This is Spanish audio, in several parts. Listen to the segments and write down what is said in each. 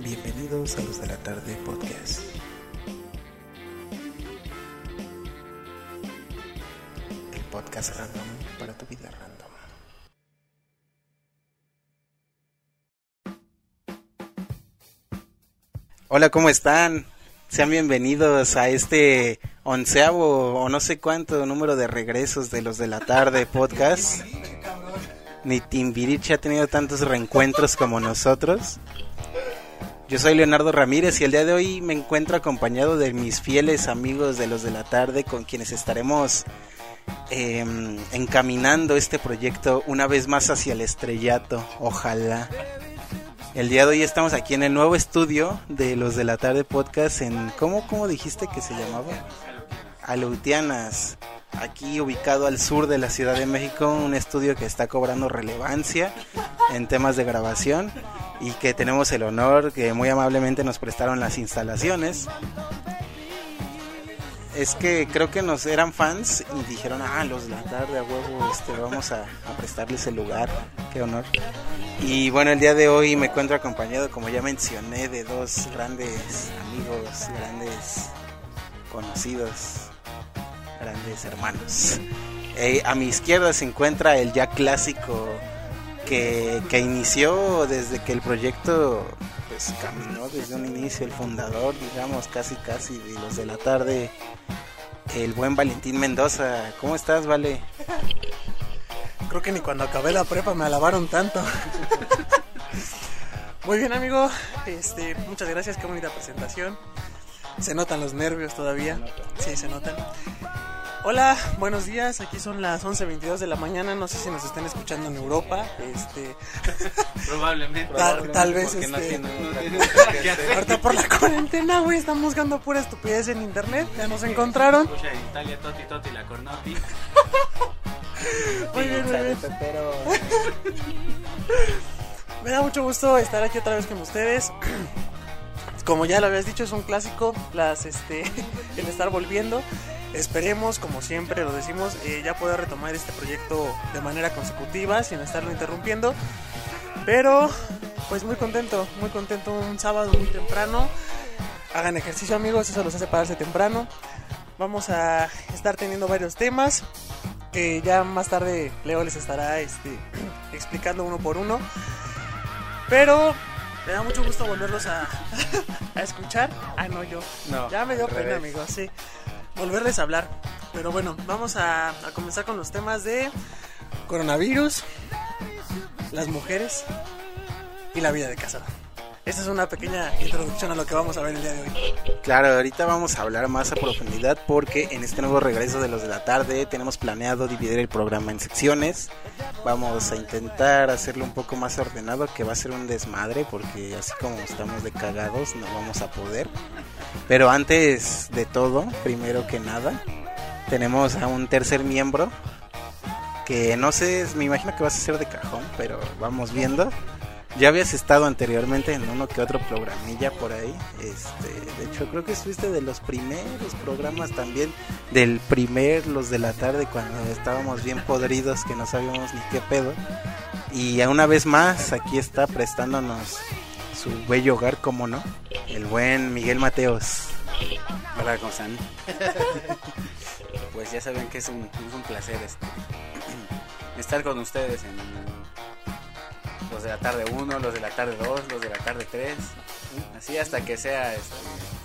Bienvenidos a los de la tarde podcast. El podcast random para tu vida random. Hola, ¿cómo están? Sean bienvenidos a este onceavo o no sé cuánto número de regresos de los de la tarde podcast. Ni Timbiriche ha tenido tantos reencuentros como nosotros. Yo soy Leonardo Ramírez y el día de hoy me encuentro acompañado de mis fieles amigos de los de la tarde con quienes estaremos eh, encaminando este proyecto una vez más hacia el estrellato. Ojalá. El día de hoy estamos aquí en el nuevo estudio de los de la tarde podcast en ¿cómo, cómo dijiste que se llamaba? Aleutianas, aquí ubicado al sur de la Ciudad de México, un estudio que está cobrando relevancia en temas de grabación y que tenemos el honor que muy amablemente nos prestaron las instalaciones. Es que creo que nos eran fans y dijeron, ah, los de la tarde a huevo, este, vamos a, a prestarles el lugar, qué honor. Y bueno, el día de hoy me encuentro acompañado, como ya mencioné, de dos grandes amigos, grandes conocidos, grandes hermanos. Eh, a mi izquierda se encuentra el ya clásico que, que inició desde que el proyecto pues caminó desde un inicio, el fundador, digamos, casi casi de los de la tarde, el buen Valentín Mendoza. ¿Cómo estás, Vale? Creo que ni cuando acabé la prepa me alabaron tanto. Muy bien, amigo. Este, muchas gracias, qué bonita presentación. Se notan los nervios todavía. Sí, se notan. Hola, buenos días. Aquí son las 11:22 de la mañana. No sé si nos están escuchando en Europa. Este, Probablemente. tal, tal vez no este, hacer. ahorita por la cuarentena, güey, están buscando pura estupidez en internet. Ya nos encontraron. Escucha en Italia Toti Toti la Cornoti. Muy bien, muy bien. Me da mucho gusto estar aquí otra vez con ustedes. Como ya lo habías dicho, es un clásico las este el estar volviendo. Esperemos, como siempre lo decimos, eh, ya poder retomar este proyecto de manera consecutiva sin estarlo interrumpiendo. Pero pues muy contento, muy contento un sábado muy temprano. Hagan ejercicio amigos, eso los hace pararse temprano. Vamos a estar teniendo varios temas que ya más tarde Leo les estará este, explicando uno por uno. Pero me da mucho gusto volverlos a, a escuchar. Ah, no, yo. No, ya me dio pena, amigos, sí. Volverles a hablar. Pero bueno, vamos a, comenzar con los temas de coronavirus, las mujeres y la vida de casado. Esta es una pequeña introducción a lo que vamos a ver el día de hoy. Claro, ahorita vamos a hablar más a profundidad porque en este nuevo regreso de los de la tarde tenemos planeado dividir el programa en secciones. Vamos a intentar hacerlo un poco más ordenado, que va a ser un desmadre porque así como estamos de cagados no vamos a poder. Pero antes de todo, primero que nada, tenemos a un tercer miembro que no sé, me imagino que vas a ser de cajón, pero vamos viendo. Ya habías estado anteriormente en uno que otro programilla por ahí. Este, de hecho, creo que estuviste de los primeros programas también. Del primer, los de la tarde, cuando estábamos bien podridos, que no sabíamos ni qué pedo. Y una vez más, aquí está prestándonos su bello hogar, como no, el buen Miguel Mateos. Hola, ¿cómo pues ya saben que es un, un placer este, estar con ustedes en los de la tarde 1, los de la tarde 2, los de la tarde 3. Así hasta que sea este,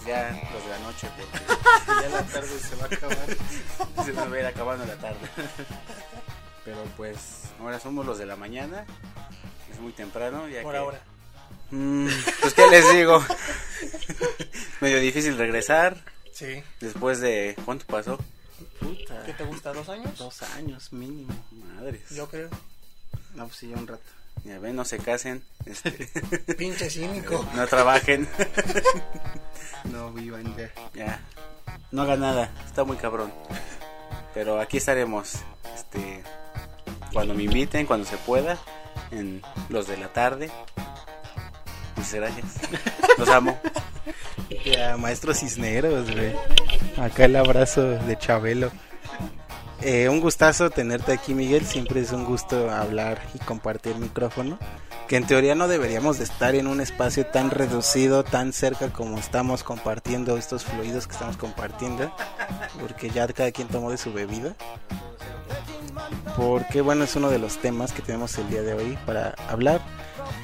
ya los de la noche. porque ya la tarde se va a acabar. Se nos va a ir acabando la tarde. Pero pues ahora somos los de la mañana. Es muy temprano. Ya Por que- ahora. Mm, pues, ¿qué les digo? Medio difícil regresar Sí. después de... ¿Cuánto pasó? Puta, ¿Qué te gusta? ¿Dos años? dos años mínimo. Madres. Yo creo. No, pues sí, ya un rato. Ya ven, no se casen. este, Pinche cínico. no trabajen. No vivan ya. ya. No hagan nada. Está muy cabrón. Pero aquí estaremos. Este. Cuando me inviten, cuando se pueda. En los de la tarde. Muchas gracias. Los amo. Ya, maestro Cisneros, güey. Acá el abrazo de Chabelo. Eh, un gustazo tenerte aquí, Miguel. Siempre es un gusto hablar y compartir micrófono. que en teoría no deberíamos de estar en un espacio tan reducido, tan cerca como estamos compartiendo estos fluidos que estamos compartiendo, porque ya cada quien tomó de su bebida. Porque bueno, es uno de los temas que tenemos el día de hoy para hablar.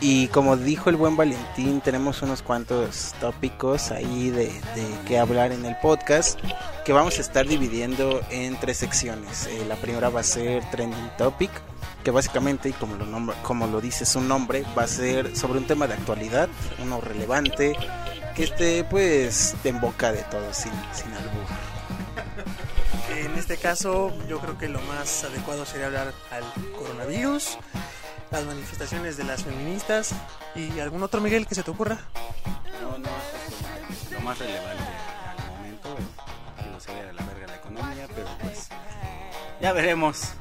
Y como dijo el buen Valentín, tenemos unos cuantos tópicos ahí de, de qué hablar en el podcast que vamos a estar dividiendo en tres secciones. Eh, la primera va a ser Trending Topic, que básicamente, y como lo, nombra, como lo dice su nombre, va a ser sobre un tema de actualidad, uno relevante, que esté pues en boca de todos, sin, sin albur. En este caso, yo creo que lo más adecuado sería hablar al coronavirus, las manifestaciones de las feministas y algún otro Miguel que se te ocurra. No, no, es como lo más relevante al momento. Que no se vaya a la verga la economía, pero pues ya veremos.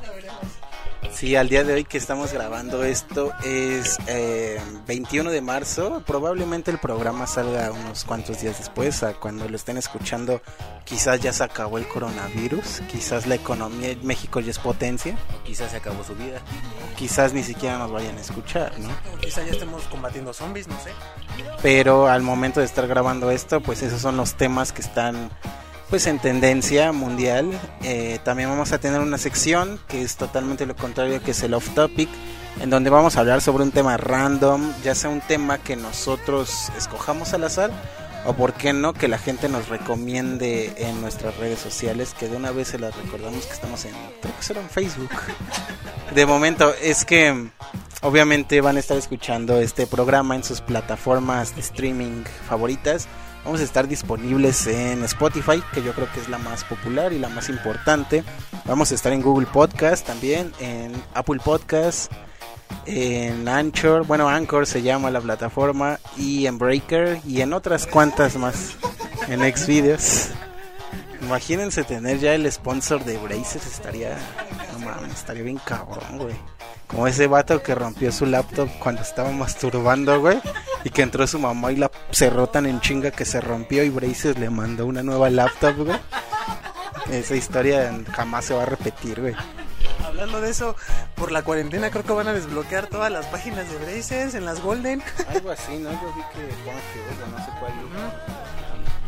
Sí, al día de hoy que estamos grabando esto es eh, 21 de marzo. Probablemente el programa salga unos cuantos días después. A cuando lo estén escuchando, quizás ya se acabó el coronavirus. Quizás la economía en México ya es potencia. O quizás se acabó su vida. Quizás ni siquiera nos vayan a escuchar, ¿no? O quizá ya estemos combatiendo zombies, no sé. Pero al momento de estar grabando esto, pues esos son los temas que están pues en tendencia mundial. Eh, también vamos a tener una sección que es totalmente lo contrario, que es el off topic, en donde vamos a hablar sobre un tema random, ya sea un tema que nosotros escojamos al azar o por qué no que la gente nos recomiende en nuestras redes sociales, que de una vez se las recordamos que estamos en, creo que será en Facebook. De momento es que obviamente van a estar escuchando este programa en sus plataformas de streaming favoritas. Vamos a estar disponibles en Spotify, que yo creo que es la más popular y la más importante. Vamos a estar en Google Podcast también, en Apple Podcast, en Anchor, bueno, Anchor se llama la plataforma, y en Breaker y en otras cuantas más, en Xvideos. Imagínense tener ya el sponsor de Braces, estaría, no mames, estaría bien cabrón, güey. Como ese vato que rompió su laptop cuando estaba masturbando, güey. Y que entró su mamá y la cerró tan en chinga que se rompió y Braces le mandó una nueva laptop, güey. Esa historia jamás se va a repetir, güey. Hablando de eso, por la cuarentena creo que van a desbloquear todas las páginas de Braces en las Golden. Algo así, ¿no? Yo vi que, bueno, que no sé cuál.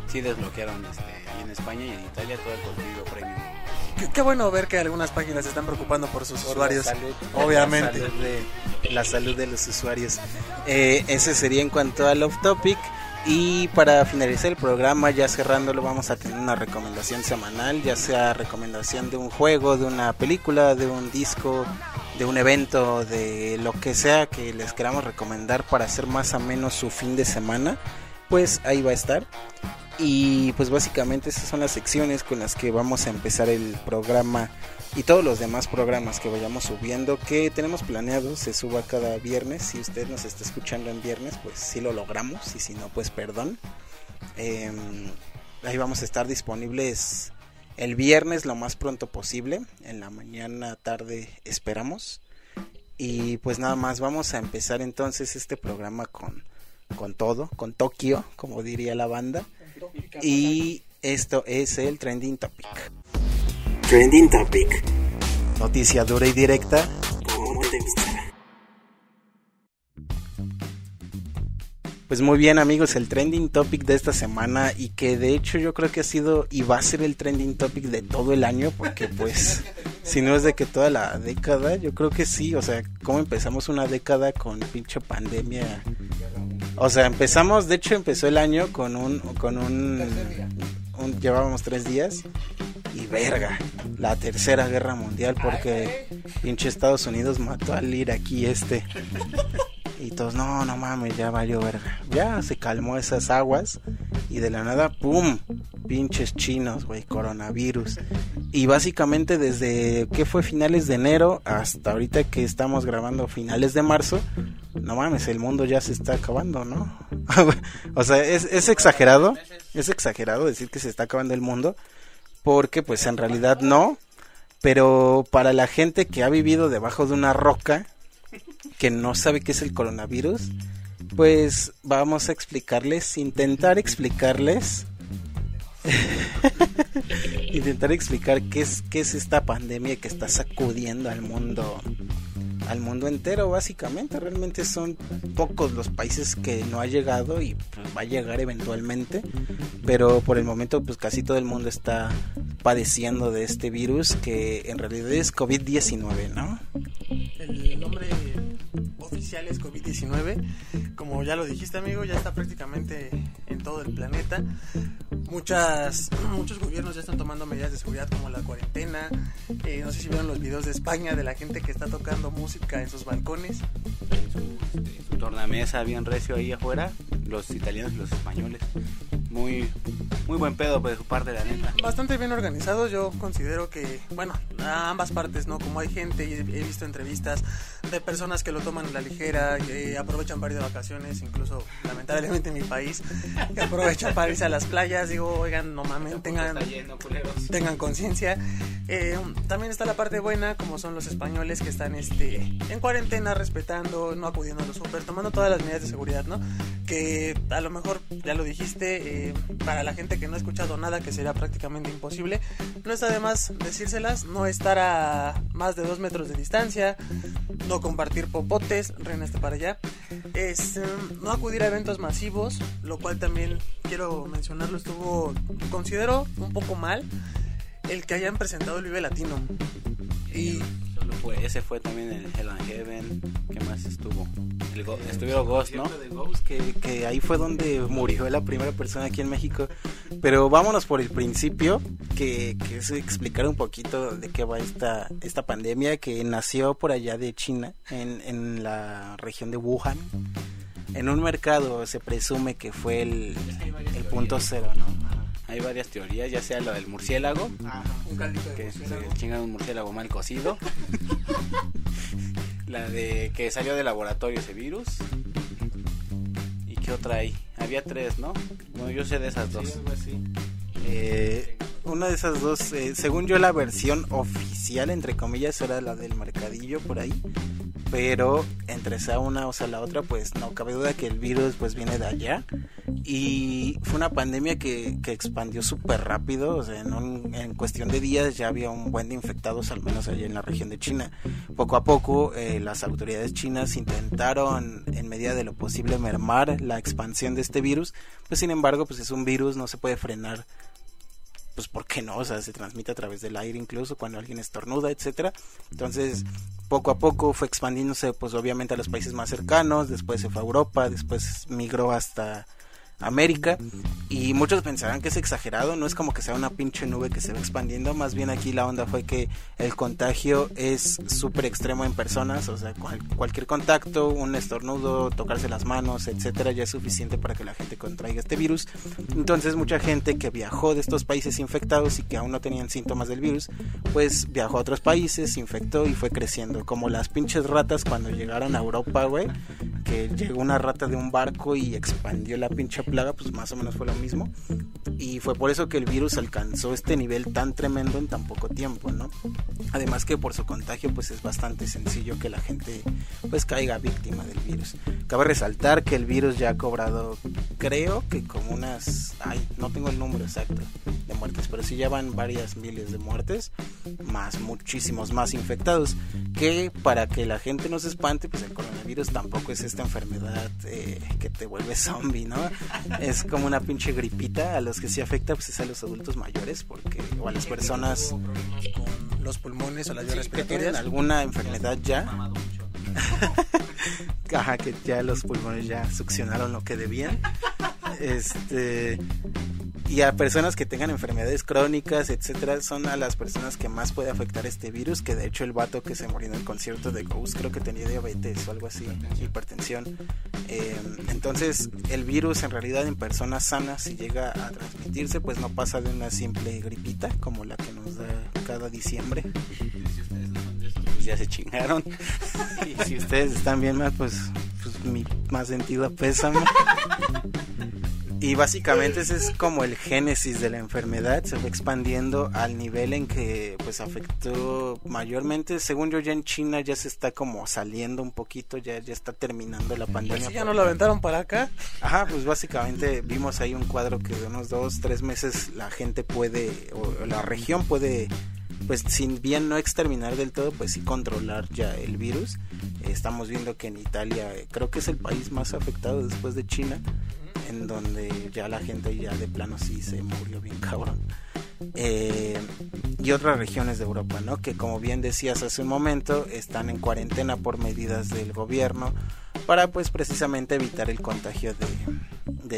Sí desbloquearon este, en España y en Italia todo el contenido premium. Qué, qué bueno ver que algunas páginas se están preocupando por sus Por usuarios. la salud, obviamente. La salud, de, la salud de los usuarios. Eh, ese sería en cuanto al off topic. Y para finalizar el programa, ya cerrándolo, vamos a tener una recomendación semanal, ya sea recomendación de un juego, de una película, de un disco, de un evento, de lo que sea que les queramos recomendar para hacer más o menos su fin de semana, pues ahí va a estar. Y pues básicamente esas son las secciones con las que vamos a empezar el programa y todos los demás programas que vayamos subiendo que tenemos planeado se suba cada viernes. Si usted nos está escuchando en viernes, pues sí lo logramos y si no, pues perdón. Eh, ahí vamos a estar disponibles el viernes lo más pronto posible. En la mañana, tarde esperamos. Y pues nada más, vamos a empezar entonces este programa con, con todo, con Tokio, como diría la banda. Y esto es el Trending Topic. Trending Topic. Noticia dura y directa. Pues muy bien amigos, el trending topic de esta semana y que de hecho yo creo que ha sido y va a ser el trending topic de todo el año porque pues si no es de que toda la década, yo creo que sí, o sea, cómo empezamos una década con pinche pandemia. O sea, empezamos, de hecho empezó el año con un con un, un llevábamos tres días y verga, la tercera guerra mundial porque pinche Estados Unidos mató al iraquí este. Y todos, no, no mames, ya valió verga. Ya se calmó esas aguas y de la nada, ¡pum! Pinches chinos, güey, coronavirus. Y básicamente desde que fue finales de enero hasta ahorita que estamos grabando finales de marzo, no mames, el mundo ya se está acabando, ¿no? o sea, es, exagerado, es exagerado decir que se está acabando el mundo, porque pues en realidad no, pero para la gente que ha vivido debajo de una roca, que no sabe qué es el coronavirus, pues vamos a explicarles, intentar explicarles, intentar explicar qué es, qué es esta pandemia que está sacudiendo al mundo al mundo entero básicamente. Realmente son pocos los países que no ha llegado y pues, va a llegar eventualmente. Pero por el momento pues casi todo el mundo está padeciendo de este virus que en realidad es COVID-19, ¿no? El nombre oficial es COVID-19. Como ya lo dijiste amigo, ya está prácticamente en todo el planeta. Muchas, muchos gobiernos ya están tomando medidas de seguridad como la cuarentena. Eh, no sé si vieron los videos de España de la gente que está tocando música en sus balcones. Tornamesa bien recio ahí afuera, los italianos y los españoles. Muy, muy buen pedo de su parte, la neta. Bastante bien organizados, yo considero que, bueno, a ambas partes, ¿no? Como hay gente, he visto entrevistas de personas que lo toman a la ligera, que aprovechan para ir de vacaciones, incluso lamentablemente en mi país, que aprovechan para irse a las playas, digo, oigan, no mames, tengan, tengan conciencia. Eh, también está la parte buena, como son los españoles que están este, en cuarentena, respetando, no acudiendo a los super, tomando todas las medidas de seguridad, ¿no? Que a lo mejor, ya lo dijiste, eh, para la gente que no ha escuchado nada, que sería prácticamente imposible, no está de más decírselas, no estar a más de dos metros de distancia, no compartir popotes, reina este para allá, es em, no acudir a eventos masivos, lo cual también quiero mencionarlo, estuvo, considero un poco mal el que hayan presentado el Vive Latino. Y Solo fue, ese fue también el Hell and Heaven. ¿Qué más estuvo? El Go- estuvieron Ghost, ¿no? de Ghost, que, que ahí fue donde murió la primera persona aquí en México. Pero vámonos por el principio, que, que es explicar un poquito de qué va esta, esta pandemia que nació por allá de China, en, en la región de Wuhan. En un mercado se presume que fue el, el punto cero, ¿no? Hay varias teorías, ya sea lo del murciélago, un caldito de que se chingan un murciélago mal cocido. la de que salió del laboratorio ese virus. ¿Y qué otra hay? Había tres, ¿no? Bueno, yo sé de esas dos. Eh, una de esas dos, eh, según yo la versión oficial, entre comillas, era la del mercadillo por ahí. Pero entre sea una o sea la otra, pues no cabe duda que el virus pues viene de allá. Y fue una pandemia que, que expandió súper rápido. O sea, en, un- en cuestión de días ya había un buen de infectados, al menos allá en la región de China. Poco a poco eh, las autoridades chinas intentaron en medida de lo posible mermar la expansión de este virus. Pues sin embargo, pues es un virus, no se puede frenar pues ¿por qué no? O sea, se transmite a través del aire incluso cuando alguien estornuda, etcétera. Entonces, poco a poco fue expandiéndose pues obviamente a los países más cercanos, después se fue a Europa, después migró hasta América y muchos pensarán que es exagerado, no es como que sea una pinche nube que se va expandiendo, más bien aquí la onda fue que el contagio es súper extremo en personas, o sea, cual- cualquier contacto, un estornudo, tocarse las manos, etcétera, ya es suficiente para que la gente contraiga este virus. Entonces, mucha gente que viajó de estos países infectados y que aún no tenían síntomas del virus, pues viajó a otros países, se infectó y fue creciendo, como las pinches ratas cuando llegaron a Europa, güey, que llegó una rata de un barco y expandió la pinche plaga, pues más o menos fue lo mismo. Y fue por eso que el virus alcanzó este nivel tan tremendo en tan poco tiempo, ¿no? Además que por su contagio pues es bastante sencillo que la gente pues caiga víctima del virus. Cabe resaltar que el virus ya ha cobrado, creo que como unas, ay, no tengo el número exacto de muertes, pero sí ya van varias miles de muertes, más muchísimos más infectados, que para que la gente no se espante, pues el coronavirus tampoco es esta enfermedad eh, que te vuelve zombie, ¿no? Es como una pinche gripita, a los que sí afecta pues es a los adultos mayores, porque, o a las personas con los pulmones o las vías que tienen respiratorias. alguna enfermedad ya, Ajá, que ya los pulmones ya succionaron lo que debían. Este y a personas que tengan enfermedades crónicas, etcétera, son a las personas que más puede afectar este virus, que de hecho el vato que se murió en el concierto de Ghost creo que tenía diabetes o algo así, hipertensión. Eh, entonces, el virus en realidad en personas sanas si llega a transmitirse, pues no pasa de una simple gripita como la que nos da cada diciembre. Ya se chingaron. Y si ustedes están bien mal, pues, pues mi más sentido pésame. Y básicamente ese es como el génesis de la enfermedad, se fue expandiendo al nivel en que pues afectó mayormente, según yo ya en China ya se está como saliendo un poquito, ya, ya está terminando la pandemia. Sí, ya no lo aventaron para acá. Ajá, pues básicamente vimos ahí un cuadro que de unos dos, tres meses la gente puede, o la región puede pues sin bien no exterminar del todo, pues sí controlar ya el virus. estamos viendo que en Italia eh, creo que es el país más afectado después de China, en donde ya la gente ya de plano sí se murió bien cabrón. Eh, y otras regiones de Europa, ¿no? Que como bien decías hace un momento, están en cuarentena por medidas del gobierno para pues precisamente evitar el contagio de,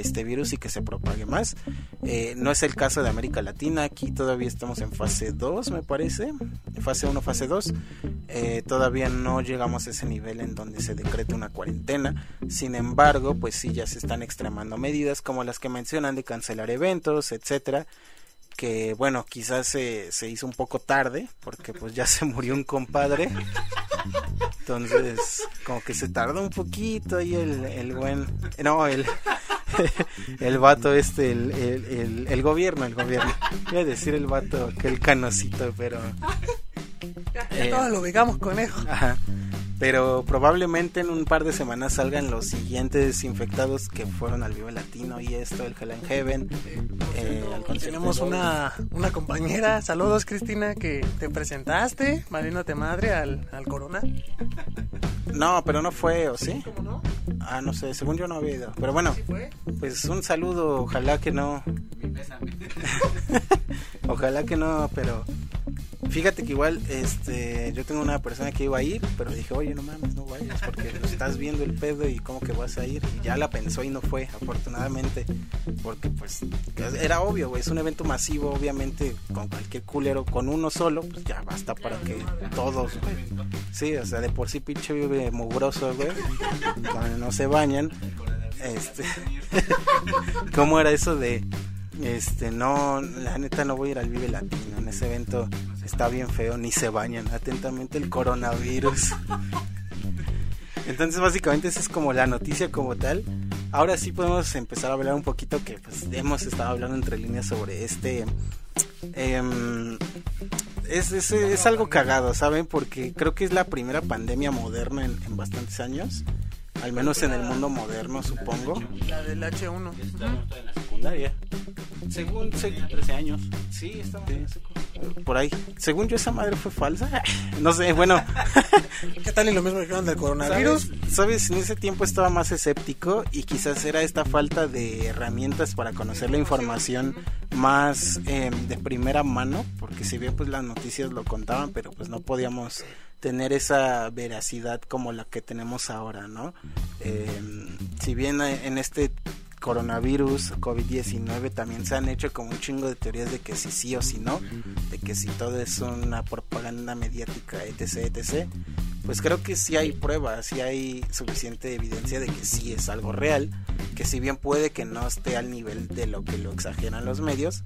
este virus y que se propague más. Eh, no es el caso de América Latina, aquí todavía estamos en fase 2 me parece, fase 1, fase 2, eh, todavía no llegamos a ese nivel en donde se decrete una cuarentena, sin embargo pues sí ya se están extremando medidas como las que mencionan de cancelar eventos, etcétera que bueno, quizás se, se hizo un poco tarde, porque pues ya se murió un compadre. Entonces, como que se tardó un poquito ahí el, el buen... No, el, el vato este, el, el, el, gobierno, el gobierno. Voy a decir el vato, aquel canocito, pero... Ya, eh, todos lo ubicamos conejo. Ajá pero probablemente en un par de semanas salgan los siguientes infectados que fueron al Vivo Latino y esto, el Hell Heaven. Eh, tenemos una, una compañera, saludos Cristina, que te presentaste, te madre, al, al Corona. No, pero no fue, ¿o sí? ¿Cómo no? Ah, no sé, según yo no había ido. Pero bueno, pues un saludo, ojalá que no. ojalá que no, pero Fíjate que igual, este, yo tengo una persona que iba a ir, pero dije, oye, no mames, no vayas, porque estás viendo el pedo y cómo que vas a ir. Y ya la pensó y no fue, afortunadamente, porque pues era obvio, güey, es un evento masivo, obviamente, con cualquier culero, con uno solo, pues ya basta para que todos, Sí, o sea, de por sí pinche vive mugroso, güey, cuando no se bañan. Este, ¿cómo era eso de este, no, la neta no voy a ir al Vive Latino. En ese evento está bien feo, ni se bañan. Atentamente el coronavirus. Entonces, básicamente, esa es como la noticia como tal. Ahora sí podemos empezar a hablar un poquito que pues, hemos estado hablando entre líneas sobre este. Em, es, es, algo cagado, ¿saben? Porque creo que es la primera pandemia moderna en bastantes años al menos en el mundo moderno, supongo. La del H1. Está en la secundaria. Según, 13 años. Sí, estamos Por ahí. Según yo, esa madre fue falsa. no sé, bueno. ¿Qué tal y lo mismo dijeron del coronavirus? ¿Sabes? En ese tiempo estaba más escéptico y quizás era esta falta de herramientas para conocer la información más em, de primera mano, porque si bien pues las noticias lo contaban, pero pues no podíamos tener esa veracidad como la que tenemos ahora, ¿no? Em, si bien en este coronavirus, COVID-19, también se han hecho como un chingo de teorías de que si sí o si no, de que si todo es una propaganda mediática, etc., etc., pues creo que sí hay pruebas, sí hay suficiente evidencia de que sí es algo real, que si bien puede que no esté al nivel de lo que lo exageran los medios,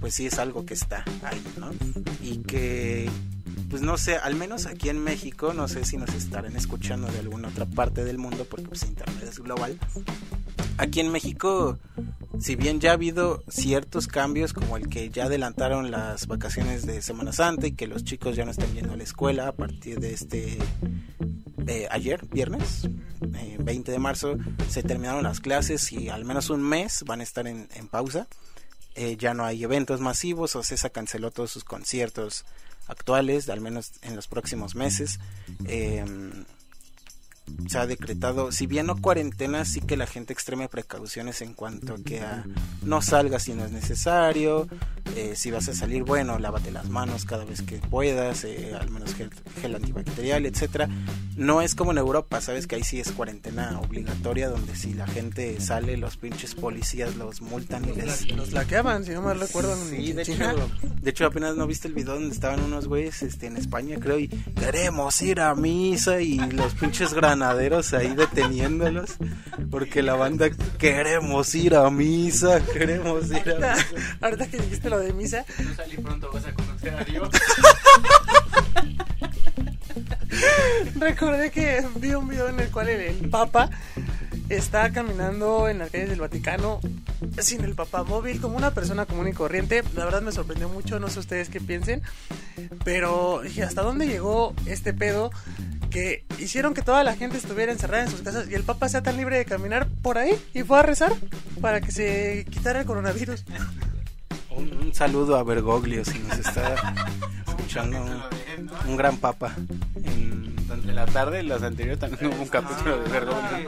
pues sí es algo que está ahí, ¿no? Y que pues no sé, al menos aquí en México, no sé si nos estarán escuchando de alguna otra parte del mundo, porque pues Internet es global. Aquí en México, si bien ya ha habido ciertos cambios, como el que ya adelantaron las vacaciones de Semana Santa y que los chicos ya no están yendo a la escuela a partir de este eh, ayer, viernes, 20 eh, de marzo, se terminaron las clases y al menos un mes van a estar en, pausa. Eh, ya no hay eventos masivos, o César canceló todos sus conciertos actuales, al menos en los próximos meses. Eh, se ha decretado, si bien no cuarentena, sí que la gente extreme precauciones en cuanto a que a, no salgas si no es necesario, eh, si vas a salir, bueno, lávate las manos cada vez que puedas, eh, al menos gel, antibacterial, etcétera. No es como en Europa, sabes que ahí sí es cuarentena obligatoria, donde si la gente sale, los pinches policías los multan y les... Los laqueaban, si no me recuerdo. Sí, de hecho, de hecho apenas no viste el video donde estaban unos güeyes este, en España, creo, y queremos ir a misa y los pinches grandes granaderos ahí deteniéndolos porque la banda queremos ir a misa, queremos ir a misa. Ahorita que dijiste lo de misa, no salí pronto vas a conocer a Dios. Recordé que vi un video en el cual el, Papa está caminando en las calles del Vaticano sin el papamóvil como una persona común y corriente. La verdad me sorprendió mucho, no sé ustedes qué piensen, pero dije, ¿hasta dónde llegó este pedo que hicieron que toda la gente estuviera encerrada en sus casas y el Papa sea tan libre de caminar por ahí y fue a rezar para que se quitara el coronavirus. Un, saludo a Bergoglio si nos está escuchando un, un gran papa. En, Durante la tarde, los anteriores también hubo un capítulo de vergüenza.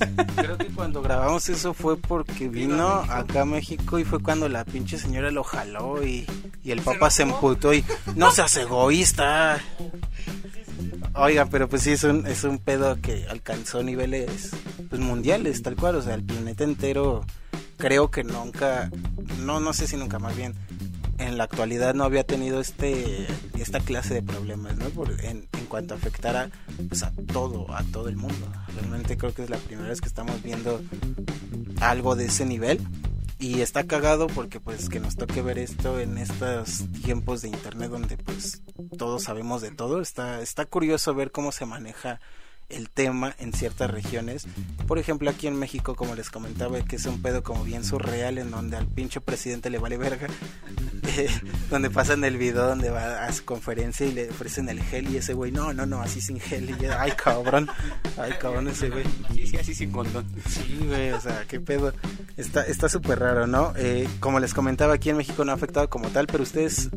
creo que cuando grabamos eso fue porque vino acá a México y fue cuando la pinche señora lo jaló y, y el papa se emputó y no seas egoísta. Oiga, pero pues sí es un, es un pedo que alcanzó niveles pues, mundiales, tal cual, o sea, el planeta entero creo que nunca, no, no sé si nunca más bien, en la actualidad no había tenido este esta clase de problemas, ¿no? Por, en, en cuanto afectara pues, a todo, a todo el mundo. Realmente creo que es la primera vez que estamos viendo algo de ese nivel y está cagado porque pues que nos toque ver esto en estos tiempos de internet donde pues todos sabemos de todo está está curioso ver cómo se maneja el tema en ciertas regiones por ejemplo aquí en México como les comentaba que es un pedo como bien surreal en donde al pinche presidente le vale verga eh, donde pasan el video donde va a su conferencia y le ofrecen el gel y ese güey no no no así sin gel y ya, ay cabrón ay cabrón ese güey Sí, sí, así sin condón. Sí, güey, o sea, qué pedo. Está está súper raro, ¿no? Eh, como les comentaba, aquí en México no ha afectado como tal, pero ustedes...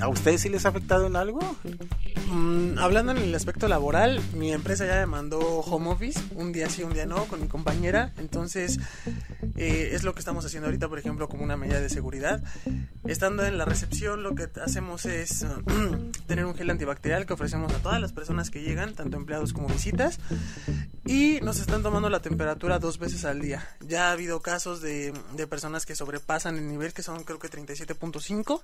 ¿A ustedes sí les ha afectado en algo? Mm, hablando en el aspecto laboral, mi empresa ya me mandó home office, un día sí, un día no, con mi compañera. Entonces, eh, es lo que estamos haciendo ahorita, por ejemplo, como una medida de seguridad. Estando en la recepción, lo que hacemos es tener un gel antibacterial que ofrecemos a todas las personas que llegan, tanto empleados como visitas. Y nos están tomando la temperatura dos veces al día. Ya ha habido casos de, de personas que sobrepasan el nivel, que son creo que 37.5.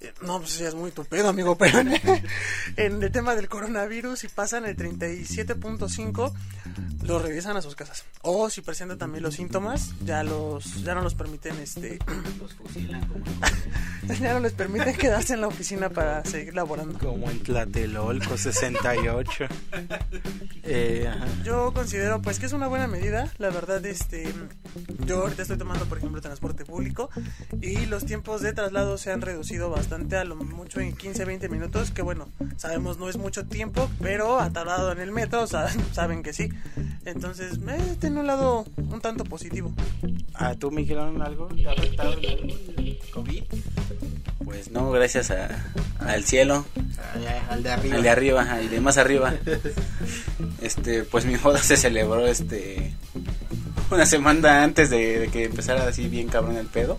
Eh, No, pues ya es muy tu pedo, amigo, pero en, en el tema del coronavirus, si pasan el 37.5, los regresan a sus casas. O si presentan también los síntomas, ya los ya no los permiten este Los fusilan como... ya no les permiten quedarse en la oficina para seguir laborando. Como en Tlatelolco 68. Eh, ajá. Yo considero pues que es una buena medida, la verdad este yo ahorita estoy tomando por ejemplo transporte público y los tiempos de traslado se han reducido bastante a lo mucho en 15 20 minutos, que bueno, sabemos no es mucho tiempo, pero ha tardado en el metro, sea, saben que sí. Entonces, eh, tiene un lado un tanto positivo. ¿A tú, Miguel, algo? ¿Te ha afectado el COVID? Pues no, gracias a, al cielo, al de arriba. al de arriba ajá, y de más arriba. Este, pues mi boda se celebró este una semana antes de, de que empezara así bien cabrón el pedo.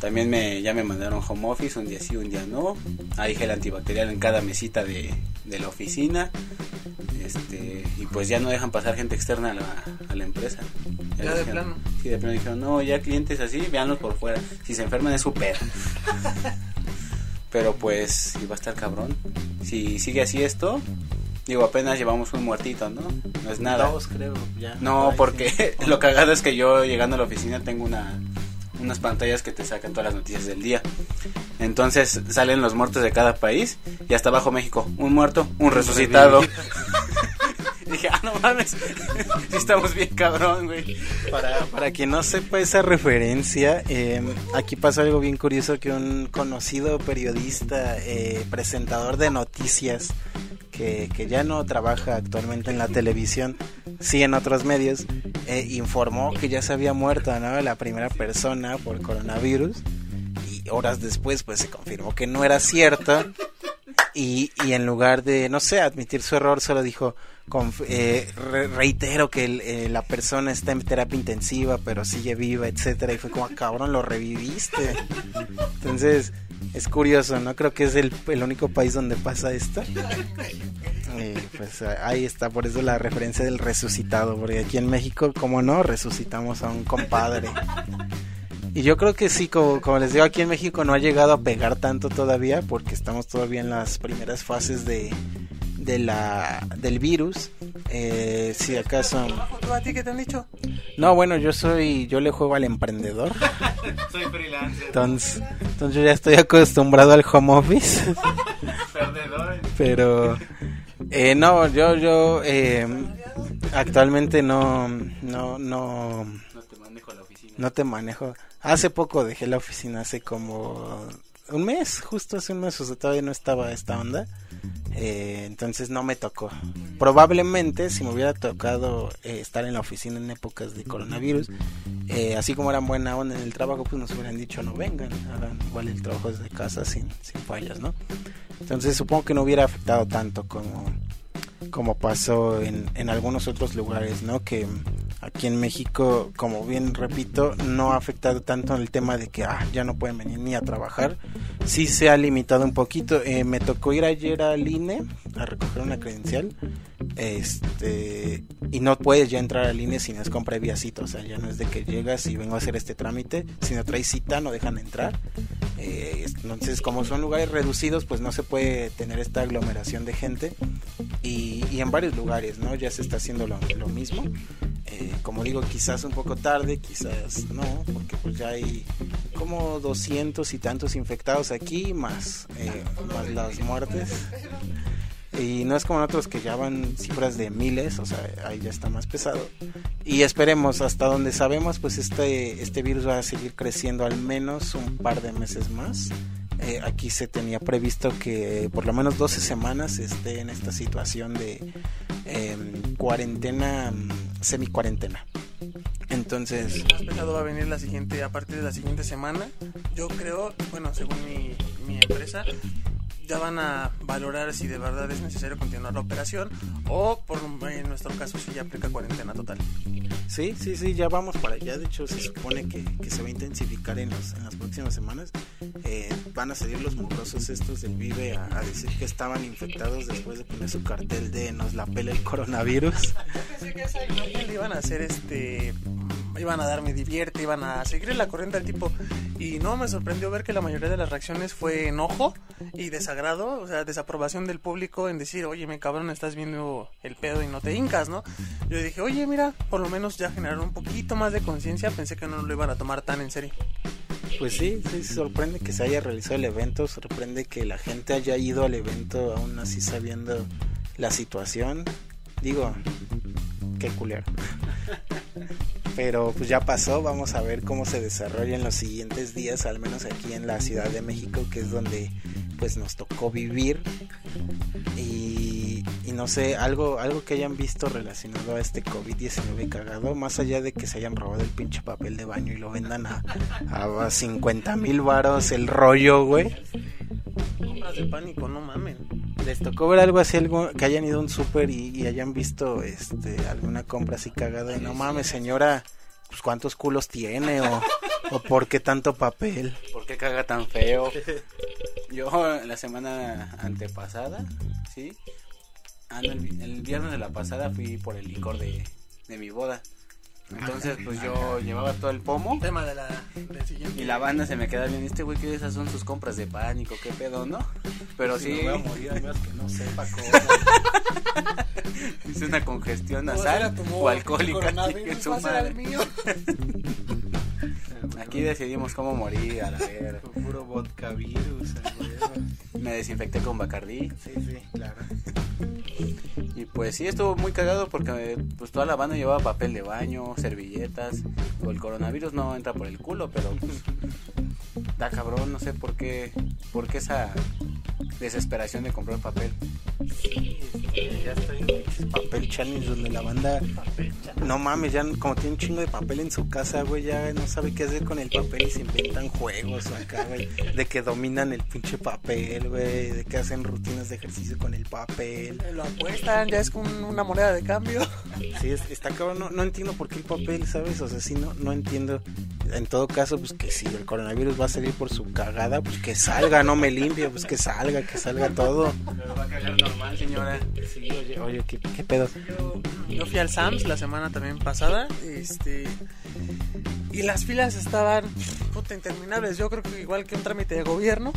También me, ya me mandaron home office, un día sí, un día no. Hay gel antibacterial en cada mesita de, de la oficina. Este, y pues ya no dejan pasar gente externa a la, a la empresa. Ya de dijeron- plano. Sí, de plano dijeron, no, ya clientes así, véanlos por fuera. Si se enferman es su pedo. Pero pues, va a estar cabrón. Si sigue así esto, digo, apenas llevamos un muertito, ¿no? No es nada. Dos, creo. Ya. No, Ay, porque sí. lo cagado es que yo llegando a la oficina tengo una unas pantallas que te sacan todas las noticias del día. Entonces salen los muertos de cada país y hasta abajo México, un muerto, un resucitado. Dije, ah, no mames, estamos bien cabrón, güey. Para, para quien no sepa esa referencia, eh, aquí pasó algo bien curioso que un conocido periodista, eh, presentador de noticias, que, que ya no trabaja actualmente en la televisión, sí en otros medios, eh, informó que ya se había muerto ¿no? la primera persona por coronavirus y horas después pues se confirmó que no era cierto y, y en lugar de, no sé, admitir su error, solo dijo, eh, re- reitero que eh, la persona está en terapia intensiva, pero sigue viva, etcétera Y fue como, "Ah, cabrón, lo reviviste. Entonces, es curioso, ¿no? Creo que es el, único país donde pasa esto. Pues ahí está, por eso la referencia del resucitado, porque aquí en México, como no, resucitamos a un compadre. Y yo creo que sí, como, como les digo, aquí en México no ha llegado a pegar tanto todavía porque estamos todavía en las primeras fases de, de la, del virus. Eh, si acaso... ¿Tú a ti qué te han dicho? No, bueno, yo soy, yo le juego al emprendedor. Soy freelancer, Entonces, entonces yo ya estoy acostumbrado al home office. perdedor. Pero eh, no, yo, yo eh, actualmente no, no, no, No te manejo la oficina. no te manejo. Hace poco dejé la oficina, hace como un mes, justo hace un mes, o sea, todavía no estaba esta onda. Eh, entonces no me tocó. Probablemente si me hubiera tocado eh, estar en la oficina en épocas de coronavirus, eh, así como eran buena onda en el trabajo, pues nos hubieran dicho no vengan, hagan igual el trabajo desde casa sin, sin fallas, ¿no? Entonces supongo que no hubiera afectado tanto como, como pasó en, en algunos otros lugares, ¿no? Que aquí en México, como bien repito, no ha afectado tanto el tema de que ah, ya no pueden venir ni a trabajar. Sí se ha limitado un poquito. Eh, me tocó ir ayer al INE a recoger una credencial. Este, y no puedes ya entrar al INE si no es con previa cita. O sea, ya no es de que llegas y vengo a hacer este trámite. Si no traes cita, no dejan entrar. Eh, entonces, como son lugares reducidos, pues no se puede tener esta aglomeración de gente. Y, y en varios lugares, ¿no? Ya se está haciendo lo, lo mismo. Eh, como digo, quizás un poco tarde, quizás no, porque pues ya hay como 200 y tantos infectados aquí, más, eh, más las muertes. Y no es como en otros que ya van cifras de miles, o sea, ahí ya está más pesado. Y esperemos, hasta donde sabemos, pues este, este virus va a seguir creciendo al menos un par de meses más. Eh, aquí se tenía previsto que por lo menos 12 semanas esté en esta situación de eh, cuarentena, semi cuarentena. Entonces, más pesado va a venir la siguiente, a partir de la siguiente semana. Yo creo, bueno, según mi, mi empresa, ya van a valorar si de verdad es necesario continuar la operación o por en nuestro caso si ya aplica cuarentena total. Sí, sí, sí, ya vamos para allá. De hecho, se supone que, que se va a intensificar en, los, en las próximas semanas. Eh, van a salir los mugrosos estos del Vive a, a, decir que estaban infectados después de poner su cartel de nos la pela el coronavirus. Pensé que esa imagen le iban a hacer este iban a darme divierte, iban a seguir la corriente del tipo. Y no, me sorprendió ver que la mayoría de las reacciones fue enojo y desagrado, o sea, desaprobación del público en decir, oye, me cabrón, estás viendo el pedo y no te hincas, ¿no? Yo dije, oye, mira, por lo menos ya generaron un poquito más de conciencia, pensé que no lo iban a tomar tan en serio. Pues sí, sí, sorprende que se haya realizado el evento, sorprende que la gente haya ido al evento aún así sabiendo la situación. Digo, qué culero. Pero pues ya pasó, vamos a ver cómo se desarrolla en los siguientes días, al menos aquí en la Ciudad de México, que es donde pues nos tocó vivir. Y, y no sé, algo, algo que hayan visto relacionado a este COVID-19 cagado, más allá de que se hayan robado el pinche papel de baño y lo vendan a, a 50 mil varos el rollo, güey. Compras de pánico, no mamen les tocó ver algo así, algo que hayan ido a un súper y, y, hayan visto este alguna compra así cagada y no mames, señora, pues cuántos culos tiene o, o por qué tanto papel. ¿Por qué caga tan feo? Yo la semana antepasada, ¿sí? Ah, no, el, el, viernes de la pasada fui por el licor de, de mi boda. Entonces, pues yo llevaba todo el pomo. Tema de la, siguiente. Y la banda se me queda bien. Este güey, que esas son sus compras de pánico, qué pedo, ¿no? Pero sí. Me voy a morir, al menos que no sepa cómo. es una congestión nasal o alcohólica. Que su madre. mío. Aquí decidimos cómo morir a la verga. Puro vodka virus. Me desinfecté con Bacardí. Sí, sí, claro. Y pues sí, estuvo muy cagado porque pues toda la banda llevaba papel de baño, servilletas. El coronavirus no entra por el culo, pero pues da cabrón, no sé por qué, por qué esa desesperación de comprar papel. Sí, ya estoy en papel challenge donde la banda no mames, ya como tiene un chingo de papel en su casa, güey, ya no sabe qué hacer con el papel y se inventan juegos acá, güey, de que dominan el pinche papel, güey, de que hacen rutinas de ejercicio con el papel. Lo apuestan, ya es como una moneda de cambio. Sí, está cabrón, no, no entiendo por qué el papel, ¿sabes? O sea, sí, no, no entiendo. En todo caso, pues que si el coronavirus va a salir por su cagada, pues que salga, no me limpie, pues que salga, que salga todo. Pero va a cagar normal, señora. Sí, oye, oye, ¿qué, qué pedo? Yo, yo fui al Sams la semana también pasada, este... Y las filas estaban puta interminables, yo creo que igual que un trámite de gobierno.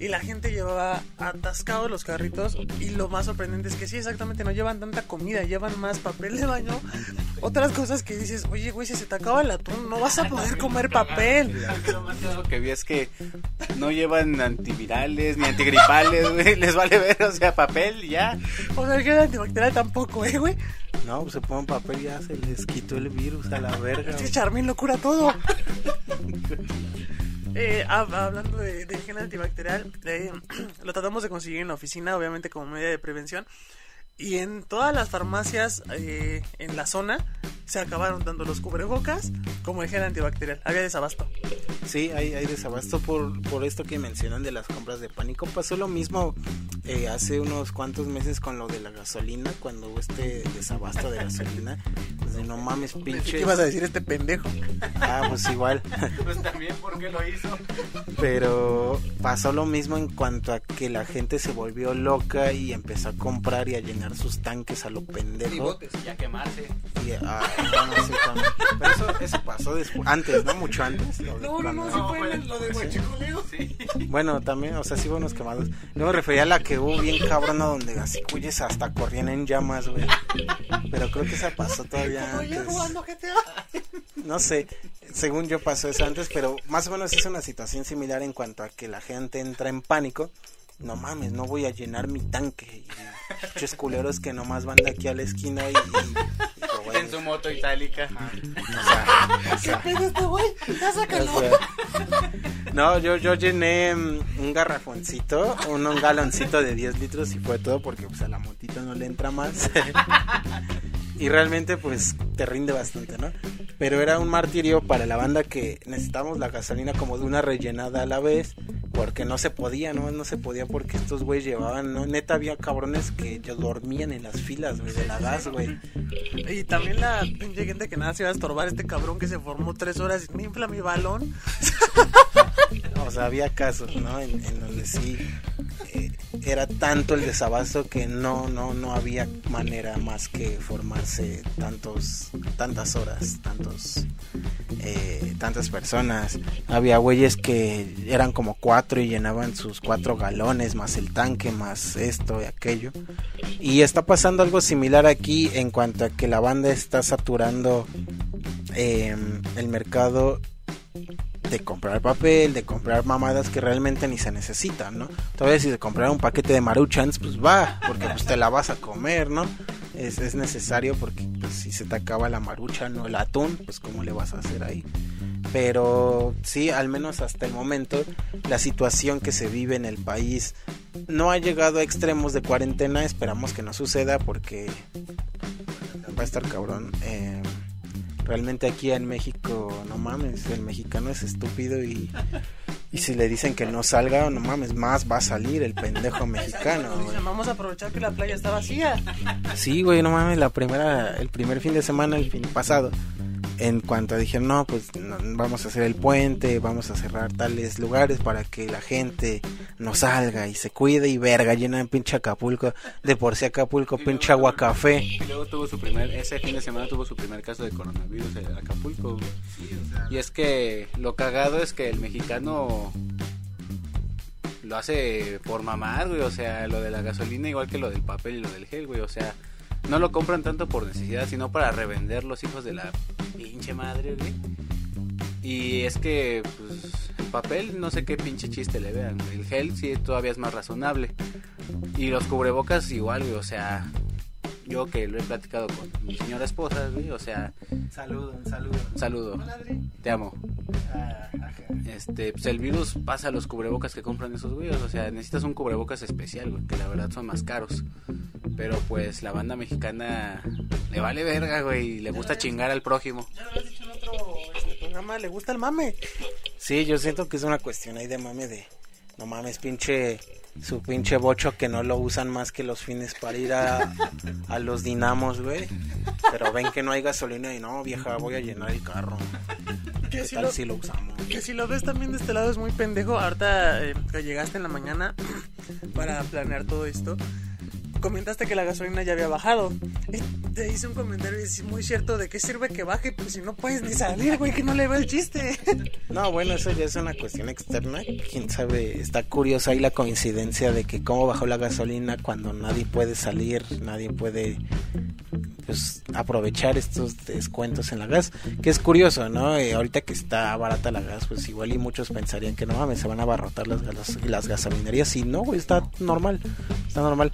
Y la gente llevaba atascados los carritos. Y lo más sorprendente es que sí, exactamente, no llevan tanta comida, llevan más papel de baño. Otras cosas que dices, oye, güey, si se te acaba el atún, no vas a poder comer papel. Lo más que vi es que no llevan antivirales ni antigripales, güey. Les vale ver, o sea, papel ya. O sea, que el antibacterial tampoco, ¿eh, güey? No, pues se ponen papel y ya se les quitó el virus a la verga. Es que Charmin lo cura todo. Eh, hab- hablando de, de antibacterial, eh, lo tratamos de conseguir en la oficina, obviamente como medida de prevención. Y en todas las farmacias eh, en la zona se acabaron tanto los cubrebocas como el gel antibacterial. Había desabasto. Sí, hay, hay desabasto por, por esto que mencionan de las compras de pánico. Pasó lo mismo eh, hace unos cuantos meses con lo de la gasolina, cuando hubo este desabasto de gasolina. Pues de no mames, ¿Qué pinches. ibas a decir este pendejo? Ah, pues igual. Pues también, ¿por qué lo hizo? Pero pasó lo mismo en cuanto a que la gente se volvió loca y empezó a comprar y a llenar sus tanques a lo pendejo. Y a quemarse. Y, ah, bueno, sí. Pero eso, eso pasó después, antes, ¿no? Mucho antes. lo de cuando- sí fue en lo de Huachicoleo. Sí. Bueno, también, o sea, sí hubo unos quemados. No me refería a la que hubo bien cabrona donde así cuyes hasta corrían en llamas, güey. Pero creo que esa pasó todavía antes. No sé, según yo pasó eso antes, pero más o menos es una situación similar en cuanto a que la gente entra en pánico. No mames, no voy a llenar mi tanque. Y muchos culeros que nomás van de aquí a la esquina y... y- y, güey, En su moto itálica. o sea, o sea, este güey? Ya sácalo. o sea, no, yo, yo llené mm, un garrafoncito, un, un galoncito de 10 litros y fue todo porque pues a la motito no le entra más. y realmente pues te rinde bastante, ¿no? Pero era un martirio para la banda que necesitábamos la gasolina como de una rellenada a la vez. Porque no se podía, no, no se podía porque estos güeyes llevaban, no, neta había cabrones que ya dormían en las filas, güey, de la gas, güey. Y también la pinche gente que nada se iba a estorbar este cabrón que se formó tres horas y me infla mi balón. Había casos, ¿no? En, donde sí eh, era tanto el desabasto que no, no, no había manera más que formarse tantos, tantas horas, tantos, eh, tantas personas. Había güeyes que eran como cuatro y llenaban sus cuatro galones más el tanque más esto y aquello. Y está pasando algo similar aquí en cuanto a que la banda está saturando eh, el mercado de comprar papel, de comprar mamadas que realmente ni se necesitan, ¿no? Todavía si de comprar un paquete de maruchans, pues va, porque pues te la vas a comer, ¿no? Es, es necesario porque pues, si se te acaba la maruchan o el atún, pues cómo le vas a hacer ahí. Pero sí, al menos hasta el momento, la situación que se vive en el país no ha llegado a extremos de cuarentena, esperamos que no suceda porque va a estar cabrón. Eh, realmente aquí en México, no mames, el mexicano es estúpido y, y si le dicen que no salga, no mames, más va a salir el pendejo mexicano. Dicen, vamos a aprovechar que la playa está vacía. Sí, güey, no mames, la primera, el primer fin de semana, el fin pasado, en cuanto dijeron, no, pues no, vamos a hacer el puente, vamos a cerrar tales lugares para que la gente no salga y se cuide y verga, llena en pinche Acapulco, de por sí Acapulco, pinche agua café. Y luego tuvo su primer, ese fin de semana tuvo su primer caso de coronavirus en Acapulco. güey. Y es que lo cagado es que el mexicano lo hace por mamar, güey. O sea, lo de la gasolina igual que lo del papel y lo del gel, güey. O sea, no lo compran tanto por necesidad, sino para revender los hijos de la pinche madre, güey. Y es que, pues, el papel, no sé qué pinche chiste le vean. güey. El gel sí todavía es más razonable. Y los cubrebocas igual, güey. O sea, yo que lo he platicado con mi señora esposa, güey. O sea, Saludo, saludo. saludo. Te amo. Este, pues el virus pasa a los cubrebocas que compran esos güeyes. O sea, necesitas un cubrebocas especial, güey, que la verdad son más caros. Pero pues la banda mexicana le vale verga, güey, y le gusta chingar al prójimo. Ya lo habías dicho en otro este, programa, le gusta el mame. Sí, yo siento que es una cuestión ahí de mame de, no mames, pinche, su pinche bocho que no lo usan más que los fines para ir a, a los dinamos, güey. Pero ven que no hay gasolina y no, vieja, voy a llenar el carro. Que ¿Qué si, tal lo, si lo usamos? que si lo ves también de este lado es muy pendejo. Ahorita eh, que llegaste en la mañana para planear todo esto, comentaste que la gasolina ya había bajado. Te hice un comentario muy cierto de qué sirve que baje, pues si no puedes ni salir, güey, que no le veo el chiste. No, bueno, eso ya es una cuestión externa. Quién sabe, está curiosa ahí la coincidencia de que cómo bajó la gasolina cuando nadie puede salir, nadie puede pues aprovechar estos descuentos en la gas, que es curioso, ¿no? Eh, ahorita que está barata la gas, pues igual y muchos pensarían que no mames, se van a abarrotar las, gas- las gasolinerías y no, güey, está normal, está normal.